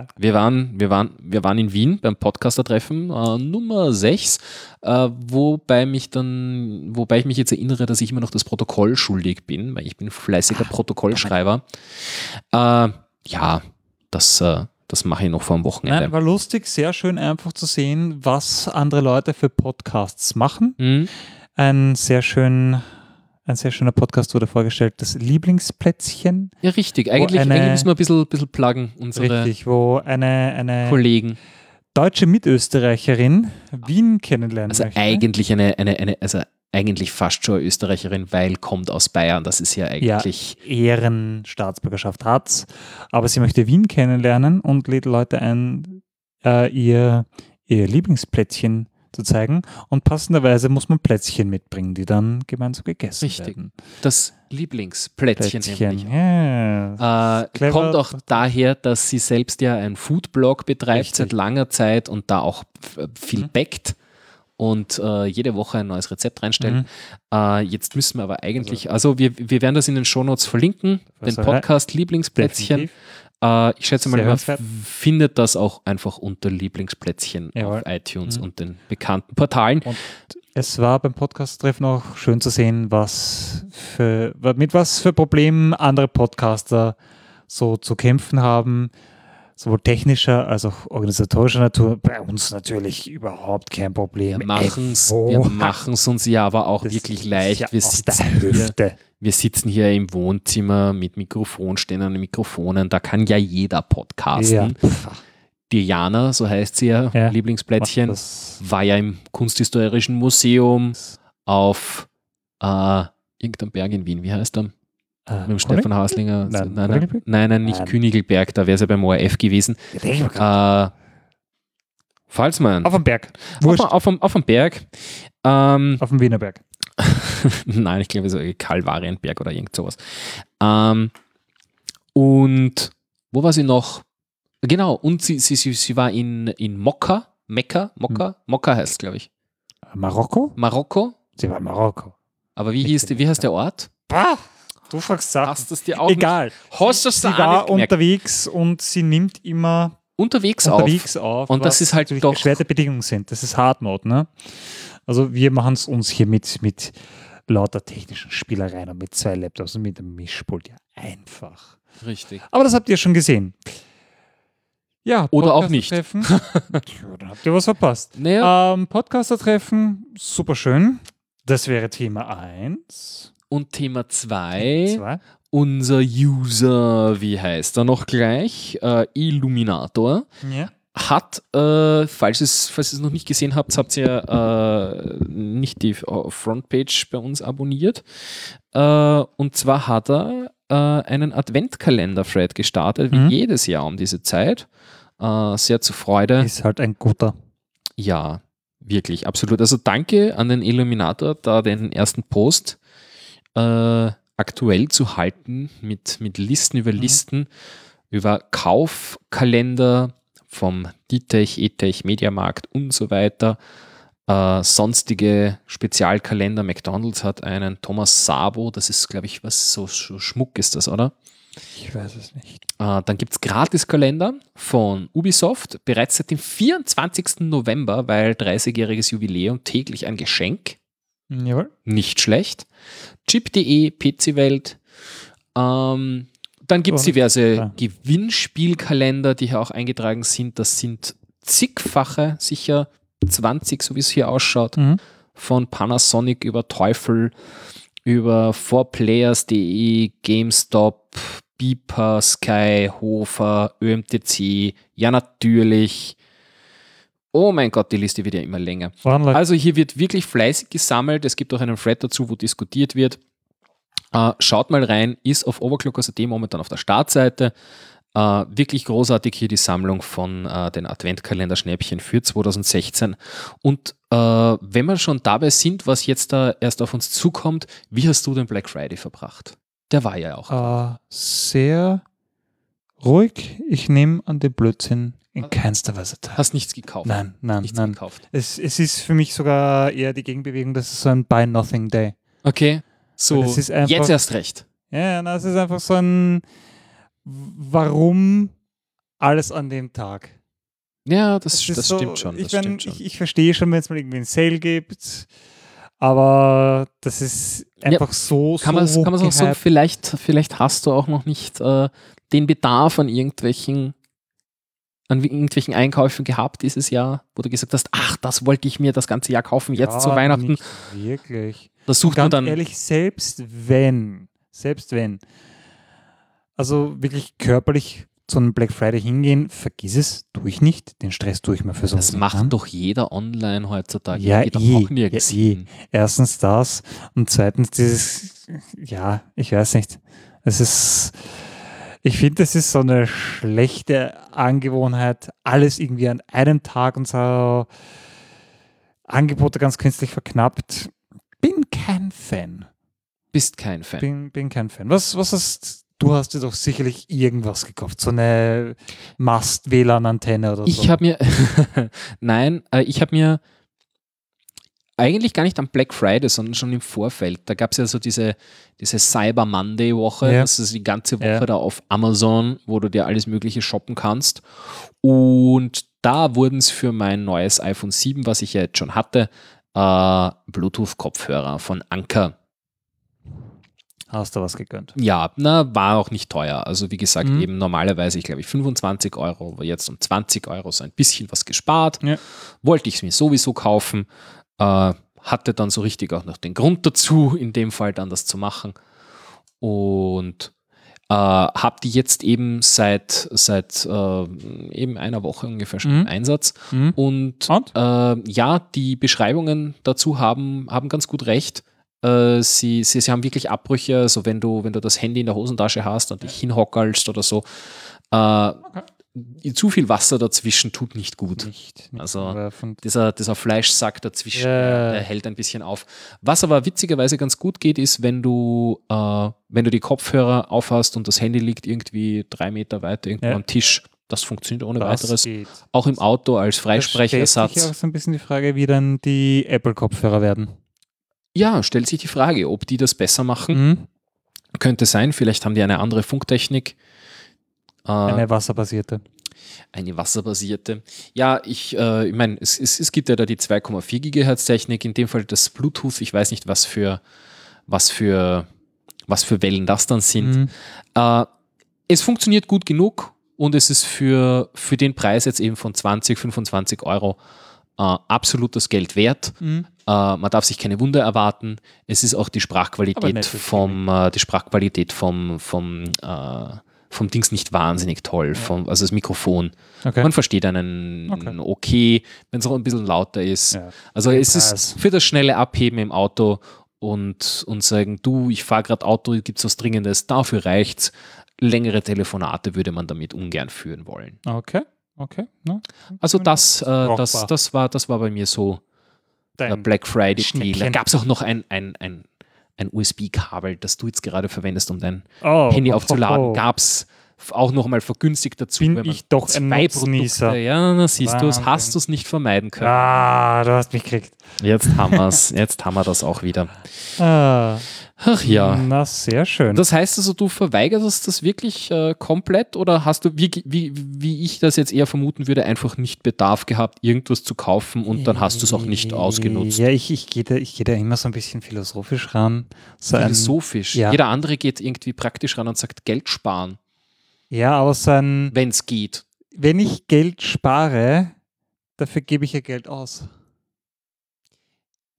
Ah! wir, waren, wir, waren, wir waren in Wien beim Podcaster-Treffen äh, Nummer 6, äh, wobei, mich dann, wobei ich mich jetzt erinnere, dass ich immer noch das Protokoll schuldig bin, weil ich bin fleißiger Protokollschreiber. Äh, ja, das, äh, das mache ich noch vor dem Wochenende. Nein, war lustig, sehr schön einfach zu sehen, was andere Leute für Podcasts machen. Hm? Ein sehr schön, ein sehr schöner Podcast wurde vorgestellt, das Lieblingsplätzchen. Ja, richtig. Eigentlich, eine- eigentlich müssen wir ein bisschen, bisschen pluggen, unsere Richtig, wo eine, eine Kollegen. deutsche Mitösterreicherin Wien kennenlernen Also möchte. eigentlich eine, eine, eine, also eigentlich fast schon eine Österreicherin, weil kommt aus Bayern. Das ist ja eigentlich. Ehrenstaatsbürgerschaft hat, aber sie möchte Wien kennenlernen und lädt Leute ein, äh, ihr, ihr Lieblingsplätzchen zu zeigen. Und passenderweise muss man Plätzchen mitbringen, die dann gemeinsam gegessen Richtig. werden. das Lieblingsplätzchen. Plätzchen, nämlich. ja. Äh, kommt auch daher, dass sie selbst ja einen Foodblog betreibt Richtig. seit langer Zeit und da auch viel Mhm. backt. Und äh, jede Woche ein neues Rezept reinstellen. Mhm. Äh, jetzt müssen wir aber eigentlich, also, wir, wir werden das in den Shownotes verlinken, den. Podcast Lieblingsplätzchen. Äh, ich schätze mal, man findet das auch einfach unter Lieblingsplätzchen Jawohl. auf iTunes Mhm. und den bekannten Portalen. Und es war beim Podcast-Treffen auch schön zu sehen, was für, mit was für Problemen andere Podcaster so zu kämpfen haben. Sowohl technischer als auch organisatorischer Natur. Bei uns natürlich überhaupt kein Problem. Wir machen es Ey, wir machen's uns ja aber auch das wirklich leicht. ja wir, sitzen hier, wir sitzen hier im Wohnzimmer mit Mikrofonständern und Mikrofonen. Da kann ja jeder podcasten. Ja. Diana, so heißt sie ja, Ja. Lieblingsplätzchen, Das, war ja im Kunsthistorischen Museum auf äh, irgendeinem Berg in Wien. Wie heißt er? Äh, Mit dem Stefan Haslinger. Nein, nein, nein, nein, nein, nicht. Königelberg, da wäre es ja beim ORF gewesen. Äh, Pfalzmann. Auf dem Berg. Auf, Wurscht. auf, dem- auf dem Berg. Ähm, Auf dem Wienerberg. Nein, ich glaube, so Kalvarienberg oder irgend sowas. Ähm, und wo war sie noch? Genau, und sie, sie, sie, sie war in, in Mokka, Mekka, Mokka, Mokka heißt es, glaube ich. Marokko? Marokko. Sie war in Marokko. Aber wie, hieß, wie heißt der Ort? Bah, du fragst Sachen. Hast du es dir auch Egal. Nicht, hast du es Sie dir auch war unterwegs und sie nimmt immer unterwegs, unterwegs auf. Und das ist halt doch- beschwerte Bedingungen sind. Das ist Hard Mode, ne? Also wir machen es uns hier mit, mit lauter technischen Spielereien und mit zwei Laptops und mit einem Mischpult ja einfach. auf. Richtig. Aber das habt ihr schon gesehen. Ja, Oder auch nicht. Tja, dann habt ihr was verpasst. Naja, Ähm, Podcaster-Treffen, super schön. Das wäre Thema 1. und Thema 2, Zwei. unser User, wie heißt er noch gleich? Äh, Illuminator. Ja. hat, äh, falls, es, falls ihr es noch nicht gesehen habt, habt ihr äh, nicht die Frontpage bei uns abonniert. Äh, und zwar hat er äh, einen Adventkalender-Thread gestartet, wie Mhm. jedes Jahr um diese Zeit. Äh, sehr zur Freude. Ist halt ein guter. Ja, wirklich, absolut. Also danke an den Illuminator, da den ersten Post äh, aktuell zu halten mit, mit Listen über Listen, über Kaufkalender vom Ditech, Etech, Mediamarkt und so weiter. Äh, sonstige Spezialkalender. McDonalds hat einen Thomas Sabo, das ist, glaube ich, was so, so Schmuck ist das, oder? Ich weiß es nicht. Äh, dann gibt es Gratiskalender von Ubisoft, bereits seit dem 24. November, weil 30-jähriges Jubiläum täglich ein Geschenk. Jawohl. Nicht schlecht. Chip.de, PC-Welt. Ähm, dann gibt es diverse ja. Gewinnspielkalender, die hier auch eingetragen sind. Das sind zigfache, sicher 20, so wie es hier ausschaut Mhm. von Panasonic über Teufel, über 4players.de, GameStop, Beeper, Sky, Hofer, ÖMTC, ja natürlich. Oh mein Gott, die Liste wird ja immer länger. Läuft Also hier wird wirklich fleißig gesammelt. Es gibt auch einen Thread dazu, wo diskutiert wird. Äh, schaut mal rein, ist auf overclockers.at momentan auf der Startseite. Äh, wirklich großartig hier die Sammlung von äh, den Adventkalender-Schnäppchen für 2016. Und äh, wenn wir schon dabei sind, was jetzt da erst auf uns zukommt, wie hast du den Black Friday verbracht? Der war ja auch. Äh, sehr ruhig. Ich nehme an dem Blödsinn in keinster Weise teil. Hast nichts gekauft? Nein, nein, Nichts nein. gekauft. Es, es ist für mich sogar eher die Gegenbewegung, das ist so ein Buy Nothing Day. Okay. So, Das ist einfach- jetzt erst recht. Ja, ja, na, es ist einfach so ein Warum alles an dem Tag? Ja, das, ist das so, stimmt schon. Das ich, mein, ich, ich verstehe schon, wenn es mal irgendwie einen Sale gibt, aber das ist einfach so, Kann so man es auch so, hochgehypt. vielleicht, vielleicht hast du auch noch nicht äh, den Bedarf an irgendwelchen, an irgendwelchen Einkäufen gehabt dieses Jahr, wo du gesagt hast, ach, das wollte ich mir das ganze Jahr kaufen, jetzt Ja, zu Weihnachten. Wirklich. Da sucht man dann. ehrlich, selbst wenn, selbst wenn, also wirklich körperlich zu einem Black Friday hingehen, vergiss es, tue ich nicht. Den Stress tue ich mir für sowas das macht an. doch jeder online heutzutage. Ja, Geht eh, auch nirgends ja, eh. Erstens das und zweitens dieses, ja, ich weiß nicht. Es ist, ich finde, es ist so eine schlechte Angewohnheit, alles irgendwie an einem Tag und so Angebote ganz künstlich verknappt. Bin kein Fan. Bist kein Fan. Bin, bin kein Fan. Was, was hast du? Hast dir doch sicherlich irgendwas gekauft. So eine Mast-WLAN-Antenne oder so. Ich habe mir, nein, äh, ich habe mir eigentlich gar nicht am Black Friday, sondern schon im Vorfeld. Da gab es ja so diese, diese Cyber Monday Woche, Ja. das ist die ganze Woche Ja. da auf Amazon, wo du dir alles Mögliche shoppen kannst. Und da wurden es für mein neues iPhone 7, was ich ja jetzt schon hatte, äh, Bluetooth-Kopfhörer von Anker. Hast du was gegönnt? Ja, na, war auch nicht teuer. Also wie gesagt, Mhm. eben normalerweise, ich glaube, ich 25 Euro, aber jetzt um 20 Euro so ein bisschen was gespart. Ja. Wollte ich es mir sowieso kaufen. Äh, hatte dann so richtig auch noch den Grund dazu, in dem Fall dann das zu machen. Und äh, habe die jetzt eben seit, seit äh, eben einer Woche ungefähr schon Mhm. im Einsatz. Mhm. Und, Und? Äh, ja, die Beschreibungen dazu haben, haben ganz gut recht. Äh, sie, sie, sie haben wirklich Abbrüche, also wenn du, wenn du das Handy in der Hosentasche hast und dich hinhockerlst oder so. Äh, Zu viel Wasser dazwischen tut nicht gut. Nicht, nicht Also. Dieser, dieser Fleischsack dazwischen, Ja. der hält ein bisschen auf. Was aber witzigerweise ganz gut geht, ist, wenn du, äh, wenn du die Kopfhörer aufhast und das Handy liegt irgendwie drei Meter weiter irgendwo Ja. am Tisch. Das funktioniert ohne Das weiteres. geht. Auch im Auto als Da stellt sich Freisprechersatz. auch so ein bisschen die Frage, wie dann die Apple-Kopfhörer werden. Ja, stellt sich die Frage, ob die das besser machen. Mhm. Könnte sein, vielleicht haben die eine andere Funktechnik. Äh, eine, Eine wasserbasierte. wasserbasierte. Ja, ich, äh, ich meine, es, es, es gibt ja da die 2,4 Gigahertz Technik, in dem Fall das Bluetooth. Ich weiß nicht, was für, was für, was für Wellen das dann sind. Mhm. Äh, es funktioniert gut genug und es ist für, für den Preis jetzt eben von 20, 25 Euro äh, absolut das Geld wert. Mhm. Äh, man darf sich keine Wunder erwarten. Es ist auch die Sprachqualität vom, äh, die Sprachqualität vom, vom, vom Dings nicht wahnsinnig toll. Vom, also das Mikrofon. Okay. Man versteht einen Okay. okay, wenn es auch ein bisschen lauter ist. Ja. Also es ist für das schnelle Abheben im Auto und, und sagen, du, ich fahre gerade Auto, gibt es was Dringendes, dafür reicht's. Längere Telefonate würde man damit ungern führen wollen. Okay. Okay. Na, Also das, äh, das, das, war, das war bei mir so der dein Black Friday Deal. Da gab es auch noch ein, ein, ein, ein USB-Kabel, das du jetzt gerade verwendest, um dein oh, Handy aufzuladen. oh, oh. Gab es auch noch mal vergünstigt dazu. Bin wenn man ich doch ein zwei Nutznießer. Produkte, ja, na, siehst du, es hast du es nicht vermeiden können. Ah, du hast mich gekriegt. Jetzt haben wir es, jetzt haben wir das auch wieder. Ah, Ach ja. Na, sehr schön. Das heißt also, du verweigerst das wirklich äh, komplett oder hast du, wie, wie, wie ich das jetzt eher vermuten würde, einfach nicht Bedarf gehabt, irgendwas zu kaufen und dann hast du es auch nicht ausgenutzt? Ja, ich, ich gehe da, ich geh da immer so ein bisschen philosophisch ran. So ein, Philosophisch. ja. Jeder andere geht irgendwie praktisch ran und sagt Geld sparen, ja, aber so ein, wenn es geht. wenn ich Geld spare, dafür gebe ich ja Geld aus.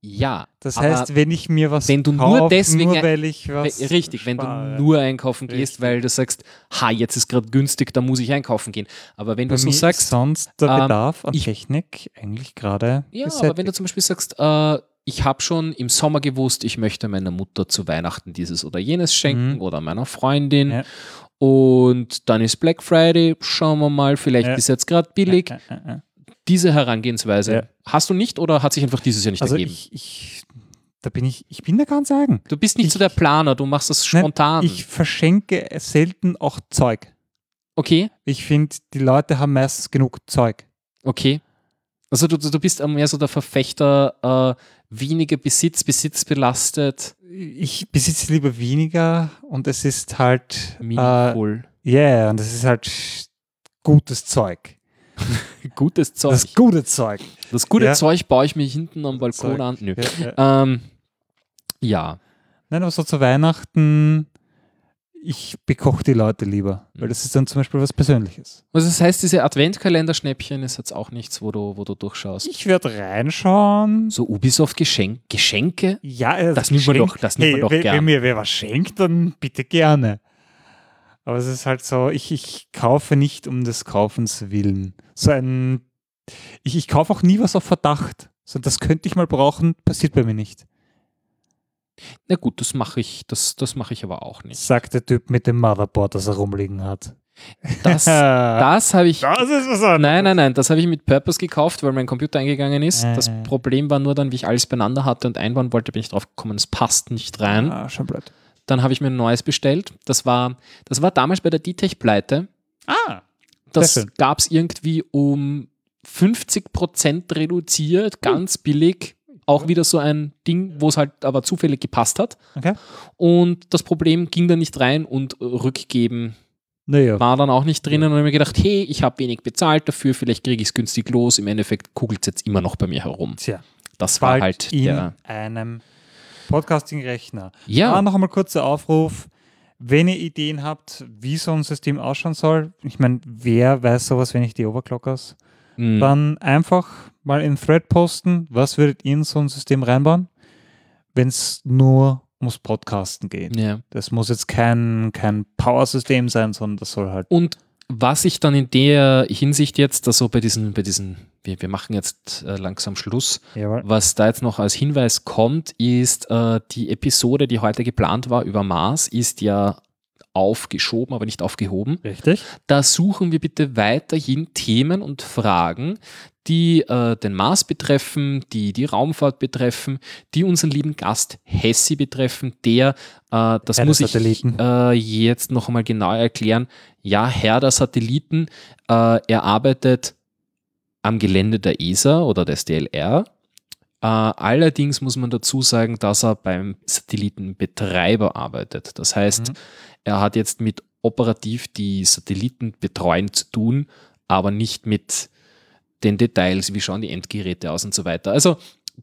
Ja. Das heißt, wenn ich mir was wenn du nur kauf, deswegen nur weil ich was richtig, wenn spare. du nur einkaufen gehst, Richtig. weil du sagst, ha, jetzt ist gerade günstig, da muss ich einkaufen gehen. Aber wenn Bei du so sagst, sonst der ähm, Bedarf an ich- Technik eigentlich gerade Ja, gesättigt. aber wenn du zum Beispiel sagst, äh, ich habe schon im Sommer gewusst, ich möchte meiner Mutter zu Weihnachten dieses oder jenes schenken Mhm. oder meiner Freundin. Ja. Und dann ist Black Friday, schauen wir mal, vielleicht Ja. ist jetzt gerade billig. Äh. Diese Herangehensweise Ja. hast du nicht oder hat sich einfach dieses Jahr nicht Also ergeben? ich, ich, da bin ich, ich bin da ganz eigen. du bist nicht ich- so der Planer, du machst das Nein, spontan. Ich verschenke selten auch Zeug. okay, Ich finde, die Leute haben meistens genug Zeug. okay. Also du, du bist mehr so der Verfechter, äh, weniger Besitz, Besitz belastet, Ich besitze lieber weniger und es ist halt, äh, meaningful. yeah, und es ist halt gutes Zeug. Gutes Zeug. Das gute Zeug. Das gute Ja. Zeug baue ich mir hinten am Balkon Zeug. an. Nö. Ja, ja. Ähm, ja, Nein, aber so zu Weihnachten, ich bekoche die Leute lieber, weil Mhm. das ist dann zum Beispiel was Persönliches. also das heißt, diese Adventkalender-Schnäppchen ist jetzt auch nichts, wo du, wo du durchschaust. Ich werde reinschauen. So Ubisoft-Geschenk, Geschenke? Ja, also Das nimmt man doch- das nimmt hey, man doch wenn, gern. wenn mir wer was schenkt, dann bitte gerne. Aber es ist halt so, ich, ich kaufe nicht um des Kaufens willen. So ein, ich, ich kaufe auch nie was auf Verdacht. So, das könnte ich mal brauchen, passiert bei mir nicht. Na gut, das mache ich, das, das mache ich aber auch nicht. Sagt der Typ mit dem Motherboard, das er rumliegen hat. Das, das das habe ich. ist was anderes. Nein, nein, nein, das habe ich mit Purpose gekauft, weil mein Computer eingegangen ist. Das Äh. Problem war nur dann, wie ich alles beieinander hatte und einbauen wollte, bin ich drauf gekommen, es passt nicht rein. Ah, schon blöd. Dann habe ich mir ein neues bestellt. Das war, das war damals bei der D-Tech-Pleite. Ah, Das gab es irgendwie um 50% reduziert, ganz billig Auch wieder so ein Ding, wo es halt aber zufällig gepasst hat. Okay. Und das Problem ging da nicht rein und rückgeben Naja. war dann auch nicht drinnen. Und dann habe mir gedacht, hey, ich habe wenig bezahlt dafür, vielleicht kriege ich es günstig los. Im Endeffekt kugelt es jetzt immer noch bei mir herum. Tja, Das war halt in der. einem Podcasting-Rechner. Ja, Ah, noch einmal kurzer Aufruf. Wenn ihr Ideen habt, wie so ein System ausschauen soll, ich meine, wer weiß sowas, wenn ich die Overclockers, mh, dann einfach mal in Thread posten, was würdet ihr in so ein System reinbauen, wenn es nur ums Podcasten geht. ja. Das muss jetzt kein, kein Power-System sein, sondern das soll halt. Und was ich dann in der Hinsicht jetzt, also bei diesen, bei diesen, wir, wir machen jetzt äh, langsam Schluss, Jawohl. was da jetzt noch als Hinweis kommt, ist äh, die Episode, die heute geplant war über Mars, ist ja aufgeschoben, aber nicht aufgehoben. Richtig. Da suchen wir bitte weiterhin Themen und Fragen, die äh, den Mars betreffen, die die Raumfahrt betreffen, die unseren lieben Gast Hessi betreffen, der, äh, das Herr muss ich äh, jetzt noch einmal genau erklären, ja, Herr der Satelliten, äh, er arbeitet am Gelände der ESA oder des DLR. Äh, allerdings muss man dazu sagen, dass er beim Satellitenbetreiber arbeitet. Das heißt, Mhm. Er hat jetzt mit operativ die Satelliten betreuen zu tun, aber nicht mit den Details, wie schauen die Endgeräte aus und so weiter. Also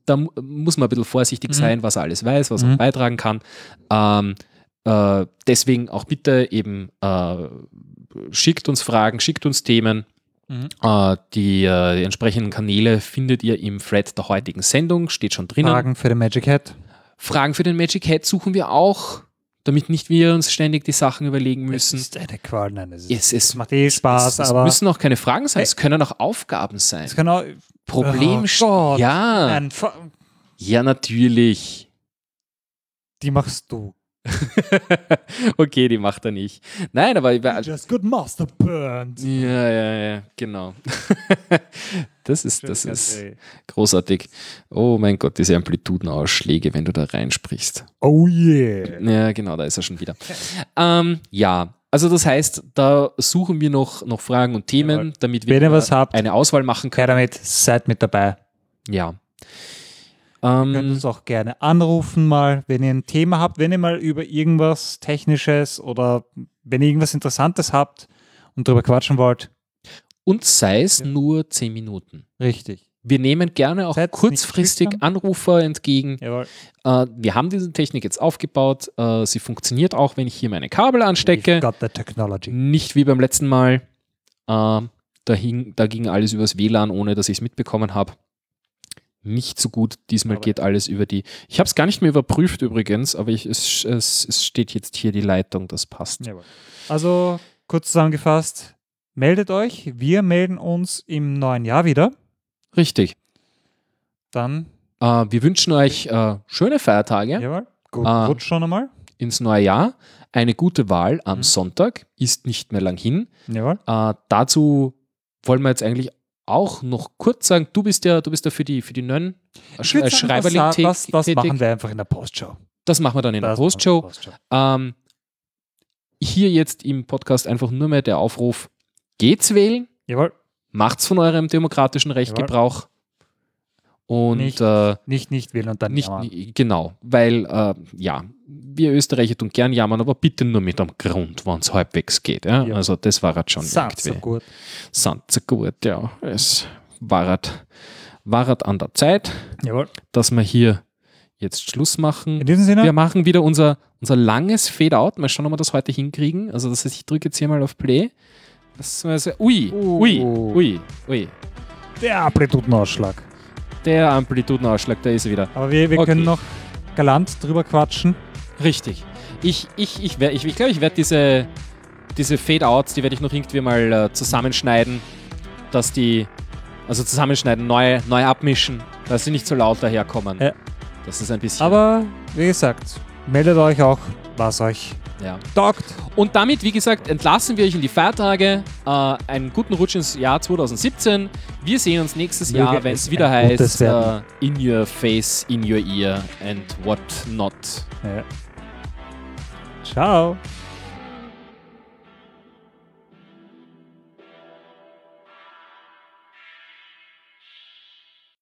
da mu- muss man ein bisschen vorsichtig Mhm. sein, was er alles weiß, was Mhm. er beitragen kann. Ähm, äh, deswegen auch bitte eben äh, schickt uns Fragen, schickt uns Themen. Mhm. Äh, die, äh, die entsprechenden Kanäle findet ihr im Thread der heutigen Sendung, steht schon drinnen. Fragen für den Magic Hat. Fragen für den Magic Head suchen wir auch, damit nicht wir uns ständig die Sachen überlegen müssen. Es ist eine Qual, nein, es, ist, Es, es, es macht eh Spaß, es, es aber müssen auch keine Fragen sein, es können auch Aufgaben sein. es kann auch. Problem Oh Gott. Ja, Nein, ja, natürlich. die machst du. okay, die macht er nicht. Nein, aber ja, Just good master burned. ja, ja, genau. das ist, das ist großartig. Oh mein Gott, diese Amplitudenausschläge, wenn du da reinsprichst. Oh yeah. Ja, genau, da ist er schon wieder. Ähm, ja, also das heißt, da suchen wir noch, noch Fragen und Themen, Jawohl. damit wir habt, eine Auswahl machen können. damit, seid mit dabei. Ja. Ihr könnt Ähm, uns auch gerne anrufen mal, wenn ihr ein Thema habt, wenn ihr mal über irgendwas Technisches oder wenn ihr irgendwas Interessantes habt und darüber quatschen wollt. und sei es Ja. nur 10 Minuten. Richtig. Wir nehmen gerne auch Seid kurzfristig. Anrufer entgegen. Jawohl. Äh, wir haben diese Technik jetzt aufgebaut. Äh, sie funktioniert auch, wenn ich hier meine Kabel anstecke. We've got the technology. Nicht wie beim letzten Mal. Äh, da, hing, da ging alles übers WLAN, ohne dass ich es mitbekommen habe. Nicht so gut. Diesmal Aber- geht alles über die. Ich habe es gar nicht mehr überprüft übrigens, aber ich, es, es, es steht jetzt hier die Leitung, das passt. Jawohl. Also, kurz zusammengefasst, meldet euch. Wir melden uns im neuen Jahr wieder. Richtig. Dann, Äh, wir wünschen euch äh, schöne Feiertage jawohl, gut Ah. Rutsch schon einmal. ins neue Jahr. Eine gute Wahl am Mhm. Sonntag ist nicht mehr lang hin. Jawohl. Äh, dazu wollen wir jetzt eigentlich auch noch kurz sagen, du bist ja, du bist ja für die, für die Nön Ich Sch äh, Schreiberling das, das, das machen wir einfach in der Postshow. Das machen wir dann in der Das wir Postshow. Postshow. Ähm, hier jetzt im Podcast einfach nur mehr der Aufruf, geht's wählen, Jawohl. macht's von eurem demokratischen Recht Jawohl. Gebrauch. Und Nicht äh, Nicht nicht wählen und dann nicht, jammern. genau, weil äh, ja, wir Österreicher tun gern jammern, aber bitte nur mit einem Grund, wenn es halbwegs geht. Ja? Ja. Also das war halt schon so irgendwie. gut. Sind so gut, ja. Es war halt, war halt an der Zeit, Jawohl. dass wir hier jetzt Schluss machen. In diesem Sinne, Wir machen wieder unser, unser langes Fade-Out. Mal schauen, ob wir das heute hinkriegen. Also, das heißt, ich drücke jetzt hier mal auf Play. Das war so, ui, ui, Oh. ui, ui. der Amplitudenausschlag. Der Amplitudenausschlag, da ist er wieder. Aber wir, wir Okay. können noch galant drüber quatschen. Richtig. Ich, ich, ich, ich, ich glaube, ich werde diese, diese Fade-Outs, die werde ich noch irgendwie mal äh, zusammenschneiden, dass die, also zusammenschneiden, neu, neu abmischen, dass sie nicht so laut daherkommen. Ja. Das ist ein bisschen. Aber wie gesagt, meldet euch auch, was euch ja. taugt. Und damit, wie gesagt, entlassen wir euch in die Feiertage. Äh, einen guten Rutsch ins Jahr 2017. Wir sehen uns nächstes Möge Jahr, wenn es wieder heißt, werden. in your face, in your ear and what not. Ja. Ciao.